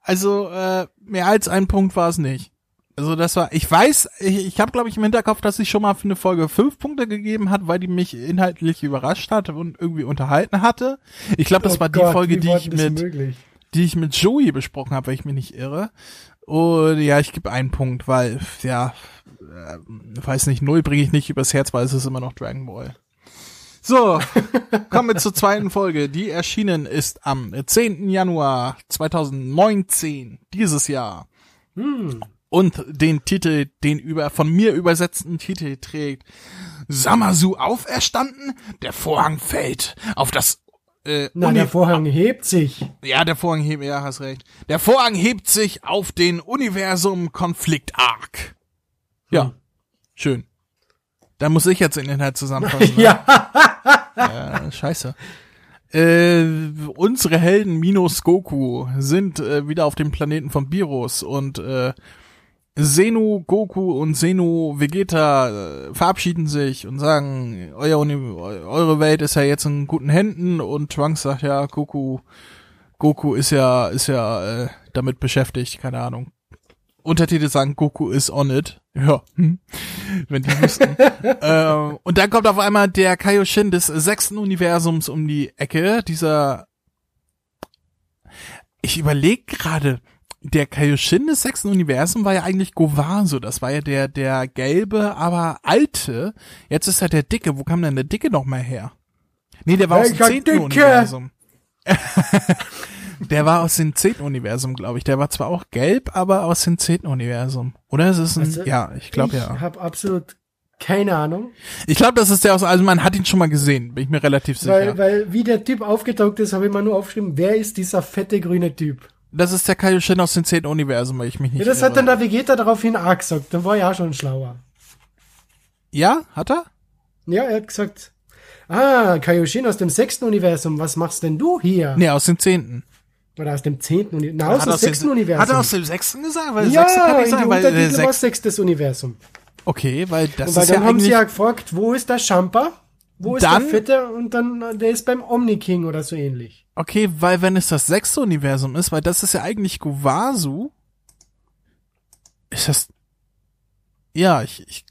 also äh, mehr als ein Punkt war es nicht. Also das war, ich weiß, ich, ich habe glaube ich im Hinterkopf, dass ich schon mal für eine Folge fünf Punkte gegeben hat, weil die mich inhaltlich überrascht hat und irgendwie unterhalten hatte. Ich glaube, das oh war Gott, die Folge, die ich mit, möglich? die ich mit Joey besprochen habe, weil ich mich nicht irre. Und ja, ich gebe einen Punkt, weil ja, äh, weiß nicht, null bringe ich nicht übers Herz, weil es ist immer noch Dragon Ball. So, [laughs] kommen wir zur zweiten Folge. Die erschienen ist am 10. Januar 2019, dieses Jahr. Hm und den Titel, den über von mir übersetzten Titel trägt. Samasu auferstanden, der Vorhang fällt auf das äh, Nein, der Vorhang hebt sich. Ja, der Vorhang hebt, ja, hast recht. Der Vorhang hebt sich auf den Universum Konflikt Arc. Ja, hm. schön. Da muss ich jetzt den Inhalt zusammenfassen. [laughs] Ne? ja. ja. Scheiße. Äh, unsere Helden minus Goku sind äh, wieder auf dem Planeten von Virus und äh, Senu, Goku und Senu Vegeta äh, verabschieden sich und sagen, euer eure Welt ist ja jetzt in guten Händen und Trunks sagt ja, Goku, Goku ist ja, ist ja äh, damit beschäftigt, keine Ahnung. Untertitel sagen, Goku is on it. Ja, hm. wenn die wüssten. [laughs] ähm, und dann kommt auf einmal der Kaioshin des sechsten Universums um die Ecke, dieser ich überlege gerade, der Kaioshin des sechsten Universum war ja eigentlich Govaso. Das war ja der, der gelbe, aber alte. Jetzt ist er der dicke. Wo kam denn der dicke noch mal her? Nee, der war aus dem zehnten Universum. [laughs] der war aus dem zehnten Universum, glaube ich. Der war zwar auch gelb, aber aus dem zehnten Universum. Oder ist es ein, also, ja, ich glaube ja. Ich habe absolut keine Ahnung. Ich glaube, das ist der aus, also man hat ihn schon mal gesehen, bin ich mir relativ sicher. Weil, weil wie der Typ aufgetaucht ist, habe ich mal nur aufgeschrieben, wer ist dieser fette grüne Typ? Das ist der Kaioshin aus dem 10. Universum, weil ich mich nicht Ja, das irre. hat dann der Vegeta daraufhin auch gesagt. Dann war er auch schon schlauer. Ja, hat er? Ja, er hat gesagt, ah, Kaioshin aus dem 6. Universum, was machst denn du hier? Nee, aus dem 10. Oder aus dem 10. Universum? Na, aus dem 6. Universum. Hat er aus dem 6. gesagt? Weil ja, 6. kann ich sagen, weil der 6. war 6. Universum. Okay, weil das Und weil ist dann ja haben sie ja gefragt, wo ist der Champa? Wo ist der Fette? Und dann, der ist beim Omni King oder so ähnlich. Okay, weil wenn es das sechste Universum ist, weil das ist ja eigentlich Guvasu, ist das, ja, ich, ich,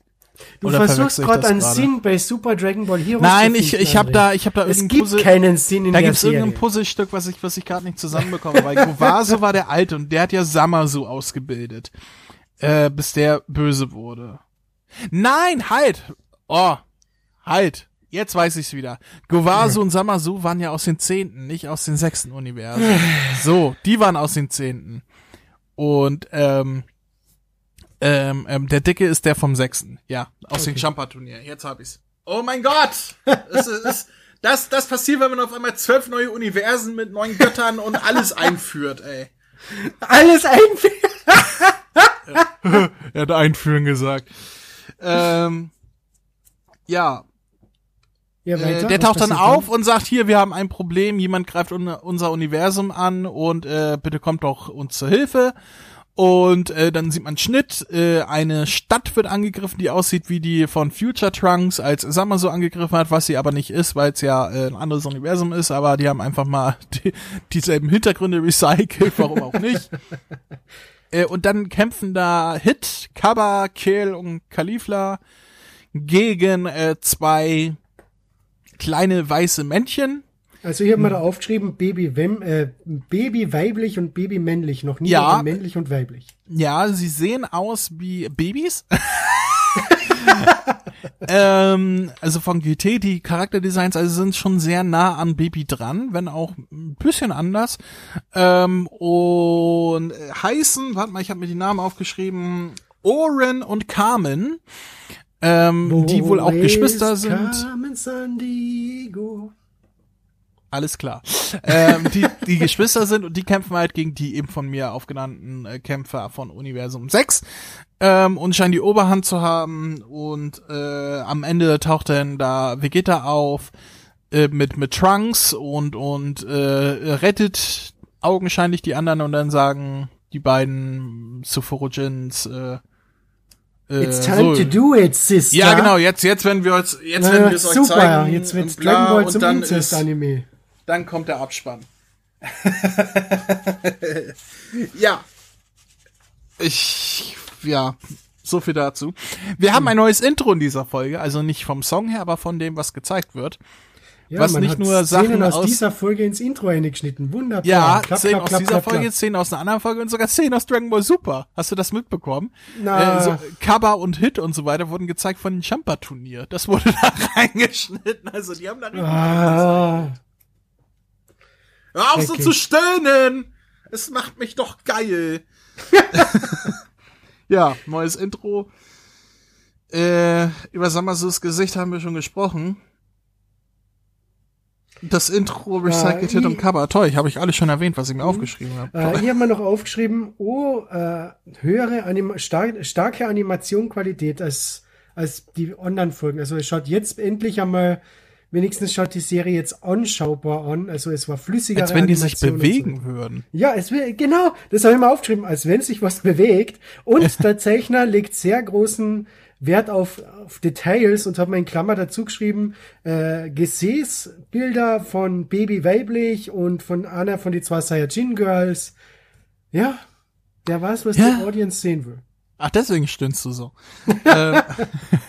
Du versuchst gerade einen? Sinn bei Super Dragon Ball Heroes Nein, ich, ich habe da, ich habe da Es irgendein gibt Puzzle. keinen Sinn in Da der gibt's irgendein Serie. Puzzlestück, was ich, was ich gerade nicht zusammenbekomme. Weil [laughs] Govaso war der Alte und der hat ja Samasu ausgebildet, äh, bis der böse wurde. Nein, halt! Oh, halt! Jetzt weiß ich's wieder. Govaso und Samasu waren ja aus den Zehnten, nicht aus den sechsten Universen. [sighs] So, die waren aus den Zehnten. Und ähm, ähm, ähm, der Dicke ist der vom sechsten. Ja, aus dem Champa-Turnier. Jetzt hab ich's. Oh mein Gott! Das, ist, das, das, das passiert, wenn man auf einmal zwölf neue Universen mit neuen Göttern und alles einführt, ey. Alles einführen. [laughs] Er hat einführen gesagt. Ähm, ja, Ja, äh, weiter. der Was taucht dann auf und sagt, hier, wir haben ein Problem, jemand greift un unser Universum an und äh, bitte kommt doch uns zur Hilfe. Und äh, dann sieht man Schnitt, äh, eine Stadt wird angegriffen, die aussieht wie die von Future Trunks, als Samasu angegriffen hat, was sie aber nicht ist, weil es ja äh, ein anderes Universum ist, aber die haben einfach mal [laughs] die, dieselben Hintergründe recycelt, warum auch nicht. [laughs] äh, und dann kämpfen da Hit, Kaba, Kill und Kalifla gegen äh, zwei kleine weiße Männchen. Also hier haben wir da aufgeschrieben, Baby, äh, Baby weiblich und Baby männlich. Noch nie Ja. männlich und weiblich. Ja, sie sehen aus wie Babys. [laughs] ähm, also von GT, die Charakterdesigns also sind schon sehr nah an Baby dran, wenn auch ein bisschen anders. Ähm, und heißen, warte mal, ich habe mir die Namen aufgeschrieben, Oren und Carmen, ähm, die wohl auch Geschwister ist sind. San Diego? Alles klar. ähm, die, die Geschwister sind und die kämpfen halt gegen die eben von mir aufgenannten äh, Kämpfer von Universum 6 ähm, und scheinen die Oberhand zu haben und äh, am Ende taucht dann da Vegeta auf äh, mit mit Trunks und und äh, rettet augenscheinlich die anderen und dann sagen die beiden Suforojins äh, äh, It's time so, to do it, sister. ja, genau, jetzt, jetzt werden wir uns, jetzt werden wir es euch super, zeigen. jetzt wird's und bla, Dragon Ball zum Incest-Anime. dann kommt der Abspann. [laughs] ja. Ich, ja, so viel dazu. Wir haben ein neues Intro in dieser Folge, also nicht vom Song her, aber von dem, was gezeigt wird. Ja, was nicht nur Szenen Sachen aus, aus- dieser Folge ins Intro eingeschnitten. Wunderbar. Ja, Klapp, Szenen klapp, aus klapp, dieser Folge. Szenen aus einer anderen Folge und sogar Szenen aus Dragon Ball Super. Hast du das mitbekommen? Na. Äh, so, Kaba und Hit und so weiter wurden gezeigt von dem Champa-Turnier. Das wurde [laughs] da reingeschnitten. Also die haben da Ah, Hör auf so Okay. zu stöhnen! Es macht mich doch geil. [laughs] ja, neues Intro. Äh, über Samasus Gesicht haben wir schon gesprochen. Das Intro recycelt und i- Cover. Toll, habe ich alles schon erwähnt, was ich mir aufgeschrieben habe. äh, hier haben wir noch aufgeschrieben, oh, äh, höhere Anima star starke Animationqualität als, als die Online-Folgen. Also es schaut jetzt endlich einmal, wenigstens schaut die Serie jetzt anschaubar an. Also es war flüssiger. Als wenn die sich bewegen würden. Ja, es will, genau, das habe ich mal aufgeschrieben, als wenn sich was [laughs] bewegt. Und der Zeichner legt sehr großen Wert auf, auf Details und hat mir in Klammer dazu geschrieben, äh, Gesäßbilder von Baby weiblich und von einer von die zwei Saiyajin Girls. Ja, der weiß, was Ja. die Audience sehen will. Ach, deswegen stöhnst du so. [laughs] ähm,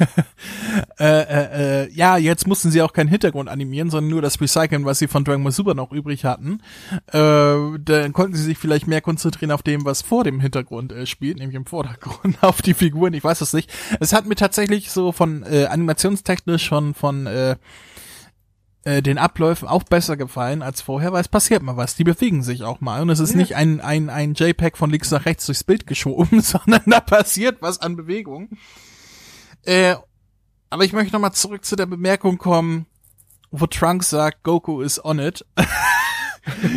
[laughs] äh, äh, äh, ja, jetzt mussten sie auch keinen Hintergrund animieren, sondern nur das Recyceln, was sie von Dragon Ball Super noch übrig hatten. Äh, dann konnten sie sich vielleicht mehr konzentrieren auf dem, was vor dem Hintergrund äh, spielt, nämlich im Vordergrund, [laughs] auf die Figuren. Ich weiß es nicht. Es hat mir tatsächlich so von äh, animationstechnisch schon von äh, den Abläufen auch besser gefallen als vorher, weil es passiert mal was. Die bewegen sich auch mal und es ist Ja. nicht ein, ein, ein JPEG von links nach rechts durchs Bild geschoben, [laughs] sondern da passiert was an Bewegung. Äh, aber ich möchte nochmal zurück zu der Bemerkung kommen, wo Trunks sagt, Goku is on it. [laughs]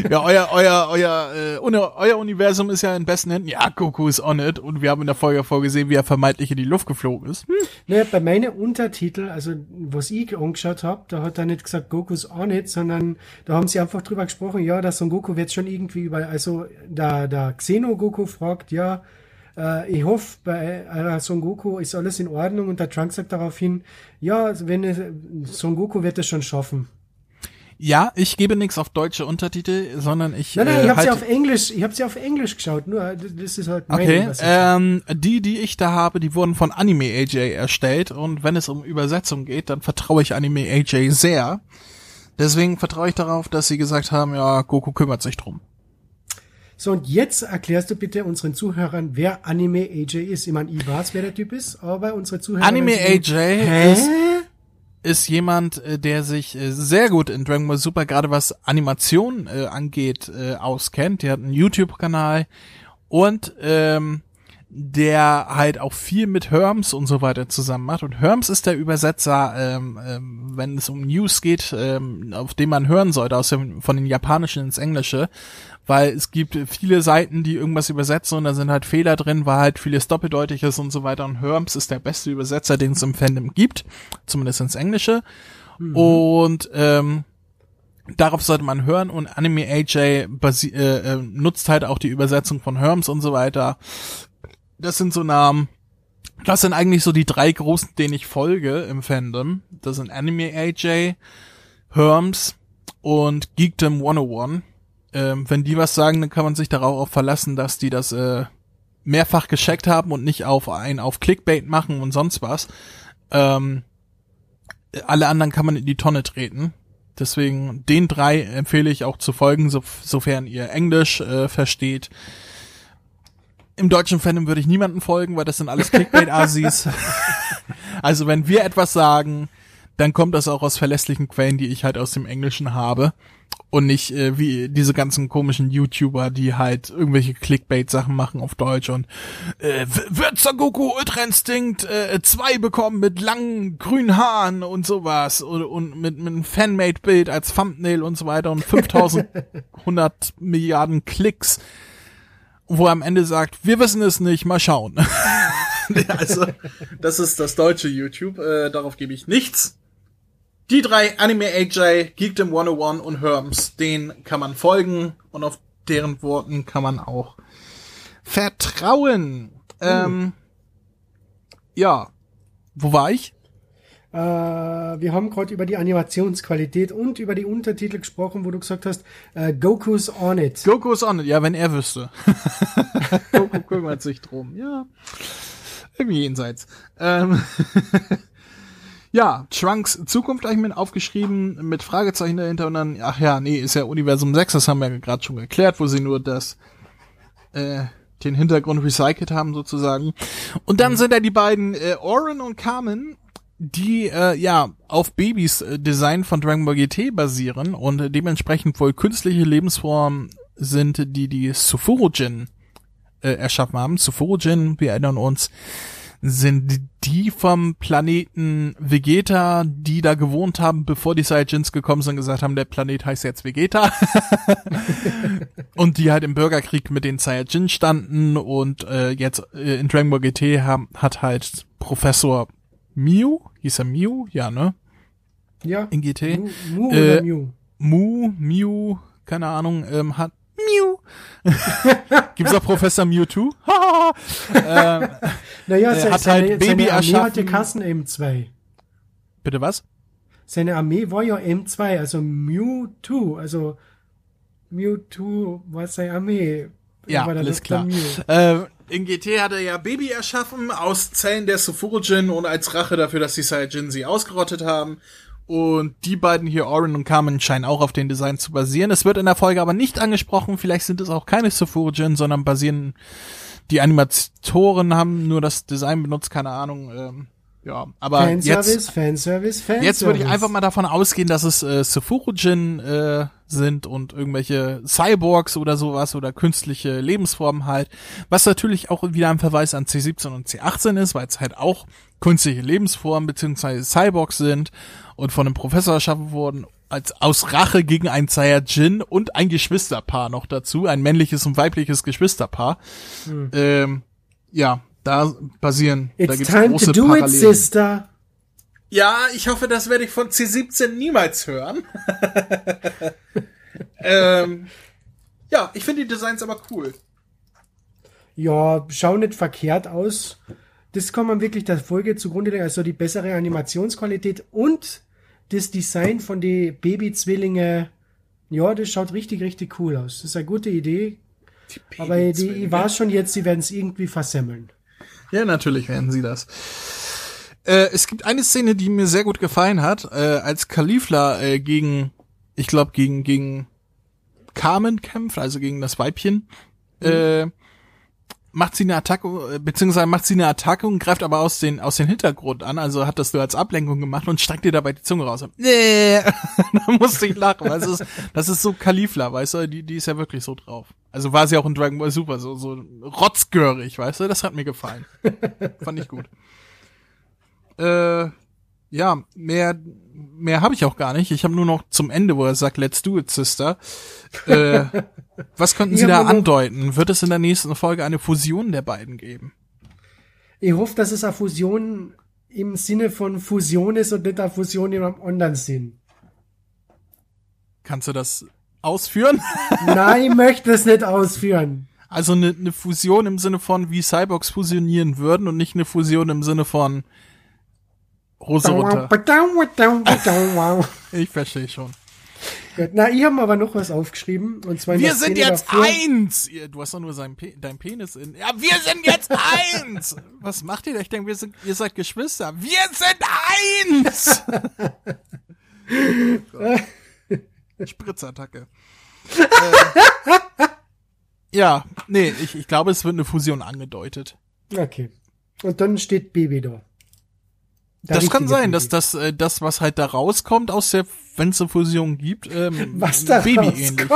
ja, euer, euer, euer, äh, euer Universum ist ja in besten Händen. Ja, Goku is on it. Und wir haben in der Folge vorgesehen, wie er vermeintlich in die Luft geflogen ist. Hm. Naja, bei meinen Untertitel, also was ich angeschaut habe, da hat er nicht gesagt Goku's on it, sondern da haben sie einfach drüber gesprochen, ja, der Son Goku wird schon irgendwie über, also der, der Xeno Goku fragt, ja, äh, ich hoffe, bei äh, Son Goku ist alles in Ordnung und der Trunks sagt daraufhin, ja, wenn Son Goku wird es schon schaffen. Ja, ich gebe nichts auf deutsche Untertitel, sondern ich. Nein, nein, äh, ich habe halt, sie auf Englisch, ich habe sie auf Englisch geschaut. Nur das ist halt Okay, ähm, die, die ich da habe, die wurden von Anime AJ erstellt und wenn es um Übersetzung geht, dann vertraue ich Anime AJ sehr. Deswegen vertraue ich darauf, dass sie gesagt haben, ja, Goku kümmert sich drum. So, und jetzt erklärst du bitte unseren Zuhörern, wer Anime AJ ist. Ich meine, ich weiß, wer der Typ ist, aber unsere Zuhörer... Anime AJ Hä? ist, ist jemand, äh, der sich äh, sehr gut in Dragon Ball Super, gerade was Animation äh, angeht, äh, auskennt. Der hat einen YouTube-Kanal und ähm, der halt auch viel mit Herms und so weiter zusammen macht. Und Herms ist der Übersetzer, ähm, ähm, wenn es um News geht, ähm, auf dem man hören sollte, aus dem, von den Japanischen ins Englische. Weil es gibt viele Seiten, die irgendwas übersetzen und da sind halt Fehler drin, weil halt vieles doppeldeutig ist und so weiter. Und Herms ist der beste Übersetzer, den es im Fandom gibt, zumindest ins Englische. Und ähm, darauf sollte man hören und Anime AJ äh, äh, nutzt halt auch die Übersetzung von Herms und so weiter. Das sind so Namen. Das sind eigentlich so die drei großen, denen ich folge im Fandom. Das sind Anime AJ, Herms und Geekdom 101. Ähm, wenn die was sagen, dann kann man sich darauf auch verlassen, dass die das äh, mehrfach gescheckt haben und nicht auf ein auf Clickbait machen und sonst was. Ähm, alle anderen kann man in die Tonne treten. Deswegen den drei empfehle ich auch zu folgen, so, sofern ihr Englisch äh, versteht. Im deutschen Fandom würde ich niemanden folgen, weil das sind alles Clickbait-Asis. [laughs] also wenn wir etwas sagen, dann kommt das auch aus verlässlichen Quellen, die ich halt aus dem Englischen habe. Und nicht äh, wie diese ganzen komischen YouTuber, die halt irgendwelche Clickbait-Sachen machen auf Deutsch und äh, wird Son Goku Ultra Instinct äh, 2 bekommen mit langen grünen Haaren und sowas und, und mit, mit einem Fanmade-Bild als Thumbnail und so weiter und [laughs] 5100 Milliarden Klicks, wo er am Ende sagt, wir wissen es nicht, mal schauen. [laughs] also, das ist das deutsche YouTube, äh, darauf gebe ich nichts. Die drei, Anime AJ, Geekdom 101 und Herms, denen kann man folgen und auf deren Worten kann man auch vertrauen. Ähm, ja, wo war ich? Äh, wir haben gerade über die Animationsqualität und über die Untertitel gesprochen, wo du gesagt hast, äh, Goku's on it. Goku ist on it. Ja, wenn er wüsste. [laughs] Goku kümmert sich drum. Ja. Irgendwie jenseits. Ähm [laughs] ja, Trunks Zukunft habe ich mir aufgeschrieben mit Fragezeichen dahinter und dann, ach ja, nee, ist ja Universum 6, das haben wir ja gerade schon geklärt, wo sie nur das äh, den Hintergrund recycelt haben sozusagen. Und dann sind da die beiden äh, Oren und Carmen, die äh, ja auf Babys äh, Design von Dragon Ball GT basieren und dementsprechend wohl künstliche Lebensformen sind, die die Sufurujin äh, erschaffen haben. Sufurujin, wir erinnern uns, sind die vom Planeten Vegeta, die da gewohnt haben, bevor die Saiyajins gekommen sind, gesagt haben, der Planet heißt jetzt Vegeta. [laughs] und die halt im Bürgerkrieg mit den Saiyajin standen und äh, jetzt äh, in Dragon Ball GT haben, hat halt Professor Mew, hieß er Mew? Ja, ne? Ja. In GT. Mu, Mu Äh, oder Mew? Mu, Mew, keine Ahnung, ähm, hat Mew. [laughs] Gibt's auch Professor Mewtwo? [laughs] ähm, Naja, äh, hat seine, halt Baby seine Armee erschaffen. hatte Kassen M2. bitte was? Seine Armee war ja M2, also Mewtwo, also Mewtwo war seine Armee. Ja, alles klar. Äh, in GT hat er ja Baby erschaffen aus Zellen der Sufurujin und als Rache dafür, dass die Saiyajin sie ausgerottet haben. Und die beiden hier, Orin und Carmen, scheinen auch auf den Design zu basieren. Es wird in der Folge aber nicht angesprochen. Vielleicht sind es auch keine Sufurujin, sondern basieren die Animatoren haben nur das Design benutzt, keine Ahnung. Ähm, ja, aber Fanservice, jetzt Fanservice, Fanservice. Jetzt würde ich einfach mal davon ausgehen, dass es äh, Sefurujin äh, sind und irgendwelche Cyborgs oder sowas oder künstliche Lebensformen halt. Was natürlich auch wieder ein Verweis an C17 und C18 ist, weil es halt auch künstliche Lebensformen beziehungsweise Cyborgs sind und von einem Professor erschaffen wurden als aus Rache gegen ein Saiyajin und ein Geschwisterpaar noch dazu, ein männliches und weibliches Geschwisterpaar. Ähm, ja, da basieren, da It's gibt's time große to do Parallelen. it, sister. Ja, ich hoffe, das werde ich von C17 niemals hören. [laughs] ähm, ja, ich finde die Designs aber cool. Ja, schau nicht verkehrt aus. Das kann man wirklich der Folge zugrunde legen, also die bessere Animationsqualität und das Design von die Babyzwillinge, ja, das schaut richtig, richtig cool aus. Das ist eine gute Idee. Die aber die, ich weiß schon jetzt, sie werden es irgendwie versemmeln. Ja, natürlich werden sie das. Äh, es gibt eine Szene, die mir sehr gut gefallen hat, äh, als Kalifla äh, gegen, ich glaube, gegen, gegen Carmen kämpft, also gegen das Weibchen. Mhm. Äh, macht sie eine Attacke, beziehungsweise macht sie eine Attacke und greift aber aus den, aus den Hintergrund an, also hat das nur als Ablenkung gemacht und streckt dir dabei die Zunge raus. [laughs] Nee, [laughs] da musste ich lachen, weil es ist, das ist so Kalifla, weißt du, die, die ist ja wirklich so drauf. Also war sie auch in Dragon Ball Super, so, so rotzgörig, weißt du, das hat mir gefallen. [laughs] Fand ich gut. Äh, ja, mehr, mehr habe ich auch gar nicht. Ich habe nur noch zum Ende, wo er sagt, let's do it, Sister. Äh, [laughs] was könnten Sie da andeuten? Wird es in der nächsten Folge eine Fusion der beiden geben? Ich hoffe, dass es eine Fusion im Sinne von Fusion ist und nicht eine Fusion in einem anderen Sinn. Kannst du das ausführen? [laughs] Nein, ich möchte es nicht ausführen. Also eine, eine Fusion im Sinne von, wie Cyborgs fusionieren würden und nicht eine Fusion im Sinne von Hose runter. [laughs] ich verstehe schon. Gut. Na, ich habe aber noch was aufgeschrieben. Und zwar wir sind jetzt davor. eins! Du hast doch nur seinen Pe dein Penis in. Ja, wir sind jetzt eins! [laughs] Was macht ihr da? Ich denke, wir sind, ihr seid Geschwister. Wir sind eins! oh [laughs] Spritzattacke. äh, ja, nee, ich, ich glaube, es wird eine Fusion angedeutet. Okay. Und dann steht Baby da. Das kann sein, dass das, äh, das, was halt da rauskommt aus der, wenn es eine Fusion gibt, ähm, was da Baby ähnlich.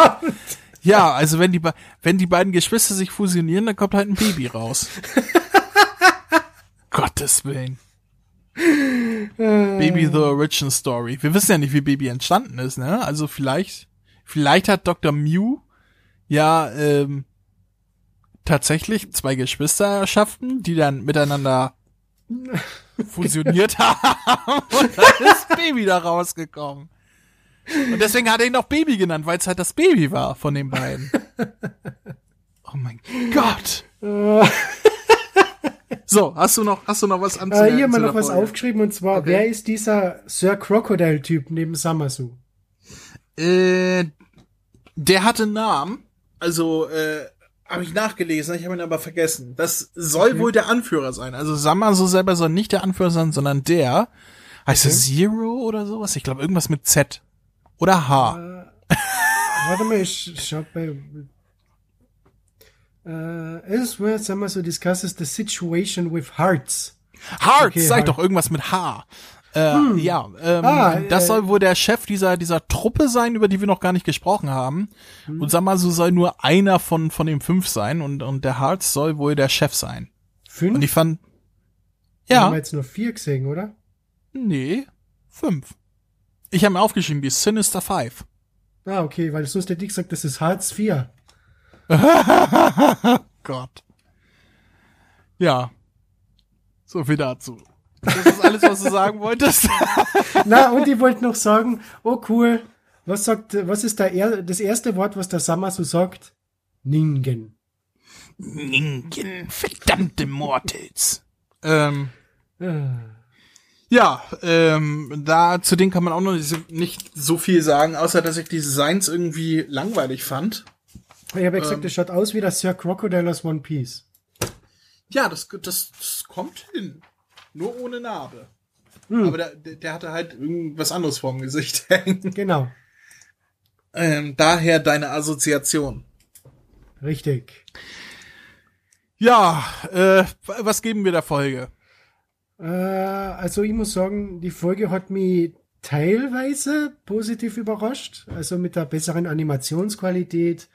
Ja, also wenn die, wenn die beiden Geschwister sich fusionieren, dann kommt halt ein Baby raus. [laughs] Gottes Willen. Baby the Origin Story. Wir wissen ja nicht, wie Baby entstanden ist, ne? Also vielleicht, vielleicht hat Dr. Mew ja ähm, tatsächlich zwei Geschwister erschaffen, die dann miteinander [laughs] fusioniert [laughs] haben und dann ist Baby da rausgekommen. Und deswegen hat er ihn auch Baby genannt, weil es halt das Baby war von den beiden. Oh mein Gott. so, hast du noch, hast du noch was anzumerken? Äh, hier wir noch was Folge? aufgeschrieben und zwar, okay. wer ist dieser Sir Crocodile Typ neben Samasu? Äh, der hatte einen Namen. Also, äh, habe ich nachgelesen, ich habe ihn aber vergessen. Das soll okay. wohl der Anführer sein. Also Samaso selber soll nicht der Anführer sein, sondern der. Heißt okay. er Zero oder sowas? Ich glaube irgendwas mit Z. Oder H. Äh, warte mal, ich schau bei. Uh, elsewhere, Samaso discusses the situation with Hearts. Hearts, okay, sag Heart. doch irgendwas mit H. Äh, hm. Ja, ähm, ah, das äh, soll wohl der Chef dieser dieser Truppe sein, über die wir noch gar nicht gesprochen haben. Hm. Und sag mal, so soll nur einer von von den fünf sein und und der Harz soll wohl der Chef sein. Fünf? Und ich fand ja. Wir haben jetzt nur vier gesehen, oder? Nee, fünf. Ich habe mir aufgeschrieben, die Sinister Five. Ah, okay, weil sonst hätte ich gesagt, das ist Harz 4. [laughs] Gott. Ja. So viel dazu. Das ist alles, was du sagen wolltest. [laughs] Na, und ich wollte noch sagen, oh cool, was sagt, was ist da er, das erste Wort, was der Sammer so sagt? Ningen. Ningen, verdammte Mortals. Ähm. Ja, ähm, da zu denen kann man auch noch nicht so viel sagen, außer dass ich die Designs irgendwie langweilig fand. Ich habe ja gesagt, ähm, das schaut aus wie das Sir Crocodile aus One Piece. Ja, das, das, das kommt hin. Nur ohne Narbe. Hm. Aber der, der hatte halt irgendwas anderes vorm Gesicht [laughs] hängen. Genau. Ähm, daher deine Assoziation. Richtig. Ja, äh, was geben wir der Folge? Äh, also ich muss sagen, die Folge hat mich teilweise positiv überrascht. Also mit der besseren Animationsqualität, äh,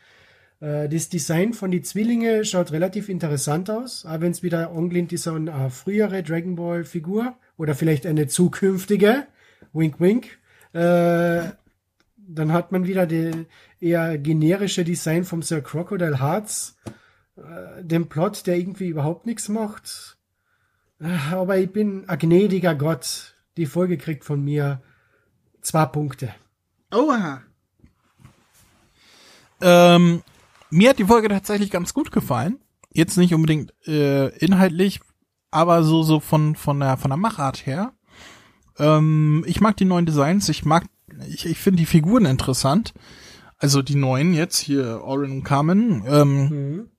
das Design von die Zwillinge schaut relativ interessant aus, auch wenn es wieder angelehnt ist an eine frühere Dragon Ball Figur oder vielleicht eine zukünftige. Wink, wink. Äh, dann hat man wieder die eher generische Design vom Sir Crocodile Hearts, äh, den Plot, der irgendwie überhaupt nichts macht. Äh, aber ich bin ein gnädiger Gott. Die Folge kriegt von mir zwei Punkte. Oha. Ähm, mir hat die Folge tatsächlich ganz gut gefallen. Jetzt nicht unbedingt äh, inhaltlich, aber so so von von der von der Machart her. Ähm, ich mag die neuen Designs. Ich mag, ich, ich finde die Figuren interessant. Also die neuen jetzt hier, Orin und Carmen. Ähm, mhm.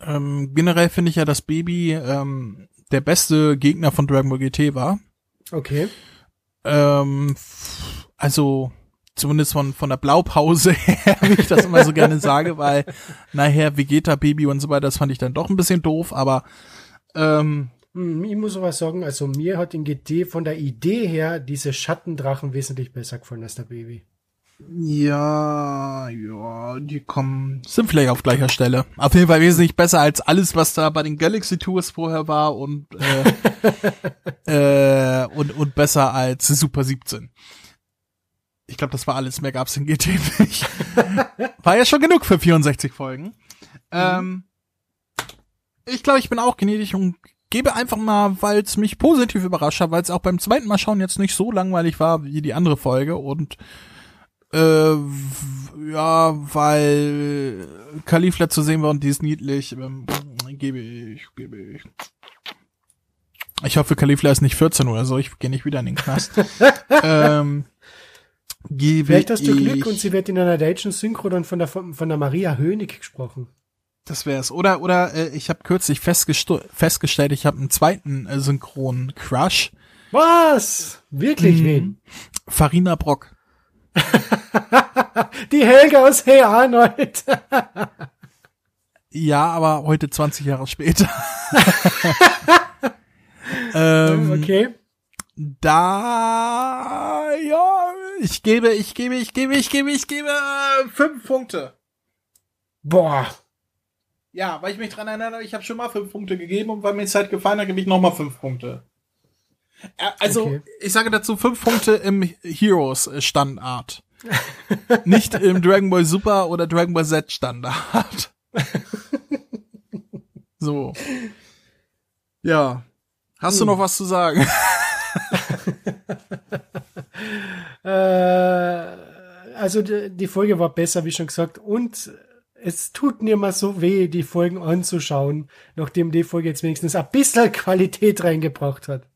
ähm, generell finde ich ja, dass Baby ähm, der beste Gegner von Dragon Ball GT war. Okay. Ähm, also zumindest von von der Blaupause [laughs] her, wie ich das immer so gerne sage, weil nachher Vegeta Baby und so weiter, das fand ich dann doch ein bisschen doof, aber ähm, hm, ich muss sowas sagen, also mir hat in GT von der Idee her diese Schattendrachen wesentlich besser gefallen als der Baby. Ja, ja, die kommen, sind vielleicht auf gleicher Stelle. Auf jeden Fall wesentlich besser als alles, was da bei den Galaxy Tours vorher war und, äh, [laughs] äh, und, und besser als Super 17. Ich glaube, das war alles, mehr gab's in GT nicht. [laughs] War ja schon genug für 64 Folgen. Mhm. Ähm, ich glaube, ich bin auch gnädig und gebe einfach mal, weil es mich positiv überrascht hat, weil es auch beim zweiten Mal schauen jetzt nicht so langweilig war wie die andere Folge und äh, ja, weil Kalifla zu sehen war und die ist niedlich, ähm, gebe ich, gebe ich. Ich hoffe, Kalifla ist nicht 14 oder so, ich gehe nicht wieder in den Knast. [laughs] ähm, gebe Vielleicht hast du Glück und sie wird in einer deutschen Synchro dann von der, von der Maria Hönig gesprochen. Das wär's. Oder oder äh, ich habe kürzlich festgestellt, ich habe einen zweiten äh, Synchron Crush. Was? Wirklich hm. wen? Farina Brock. [laughs] Die Helga aus Hey Arnold. [laughs] ja, aber heute 20 Jahre später. [laughs] ähm, okay. Da, ja, ich gebe, ich gebe, ich gebe, ich gebe, ich gebe fünf Punkte. Boah. Ja, weil ich mich dran erinnere, ich habe schon mal fünf Punkte gegeben und weil mir Zeit gefallen hat, gebe ich nochmal fünf Punkte. Also, okay. ich sage dazu fünf Punkte im Heroes Standard. [laughs] Nicht im Dragon Ball Super oder Dragon Ball Z Standard. [laughs] so. Ja. Hast hm. du noch was zu sagen? [laughs] äh, also die, Folge war besser, wie schon gesagt, und es tut mir mal so weh, die Folgen anzuschauen, nachdem die Folge jetzt wenigstens ein bisschen Qualität reingebracht hat.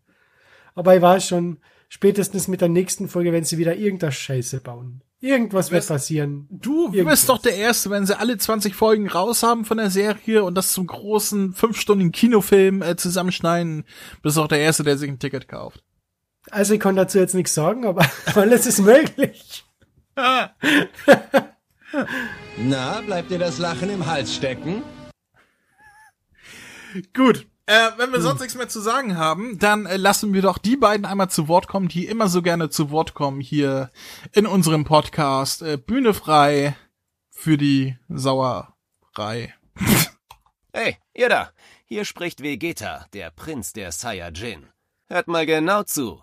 Aber ich weiß schon, spätestens mit der nächsten Folge, wenn sie wieder irgendeine Scheiße bauen. Irgendwas wird passieren. Du Irgendwas. bist doch der Erste, wenn sie alle 20 Folgen raus haben von der Serie und das zum großen fünfstündigen Kinofilm äh, zusammenschneiden, bist doch der Erste, der sich ein Ticket kauft. Also ich kann dazu jetzt nichts sagen, aber [laughs] alles ist möglich. [laughs] Na, bleibt dir das Lachen im Hals stecken? Gut. Äh, wenn wir hm. sonst nichts mehr zu sagen haben, dann äh, lassen wir doch die beiden einmal zu Wort kommen, die immer so gerne zu Wort kommen hier in unserem Podcast. Äh, Bühne frei für die Sauerei. [laughs] hey, ihr da. Hier spricht Vegeta, der Prinz der Saiyajin. Hört mal genau zu.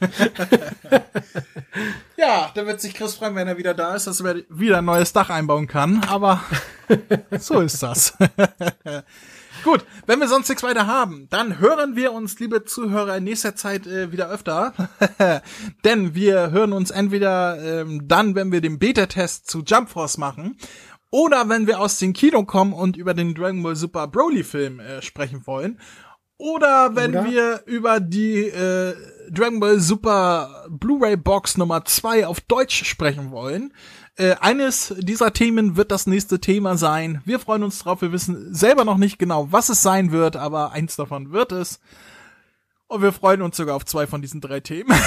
[laughs] ja, da wird sich Chris freuen, wenn er wieder da ist, dass er wieder ein neues Dach einbauen kann. Aber [laughs] so ist das. [laughs] Gut, wenn wir sonst nichts weiter haben, dann hören wir uns, liebe Zuhörer, in nächster Zeit äh, wieder öfter. Denn wir hören uns entweder ähm, dann, wenn wir den Beta-Test zu Jump Force machen, Oder wenn wir aus dem Kino kommen und über den Dragon Ball Super Broly Film äh, sprechen wollen. Oder wenn Oder? wir über die äh, Dragon Ball Super Blu-ray Box Nummer 2 auf Deutsch sprechen wollen. Äh, eines dieser Themen wird das nächste Thema sein. Wir freuen uns drauf. Wir wissen selber noch nicht genau, was es sein wird, aber eins davon wird es. Und wir freuen uns sogar auf zwei von diesen drei Themen. [laughs]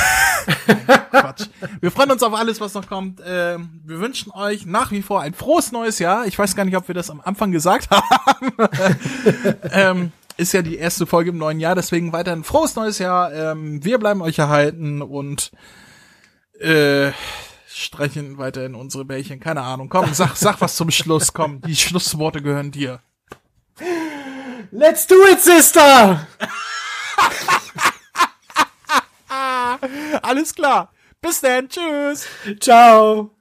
Quatsch. Wir freuen uns auf alles, was noch kommt. Ähm, wir wünschen euch nach wie vor ein frohes neues Jahr. Ich weiß gar nicht, ob wir das am Anfang gesagt [laughs] haben. ähm, ist ja die erste Folge im neuen Jahr, deswegen weiter ein frohes neues Jahr. Ähm, wir bleiben euch erhalten und äh, streichen weiterhin unsere Bällchen. Keine Ahnung. Komm, sag, [laughs] sag was zum Schluss. Komm, die Schlussworte gehören dir. Let's do it, Sister! [laughs] Alles klar. Bis dann. Tschüss. Ciao!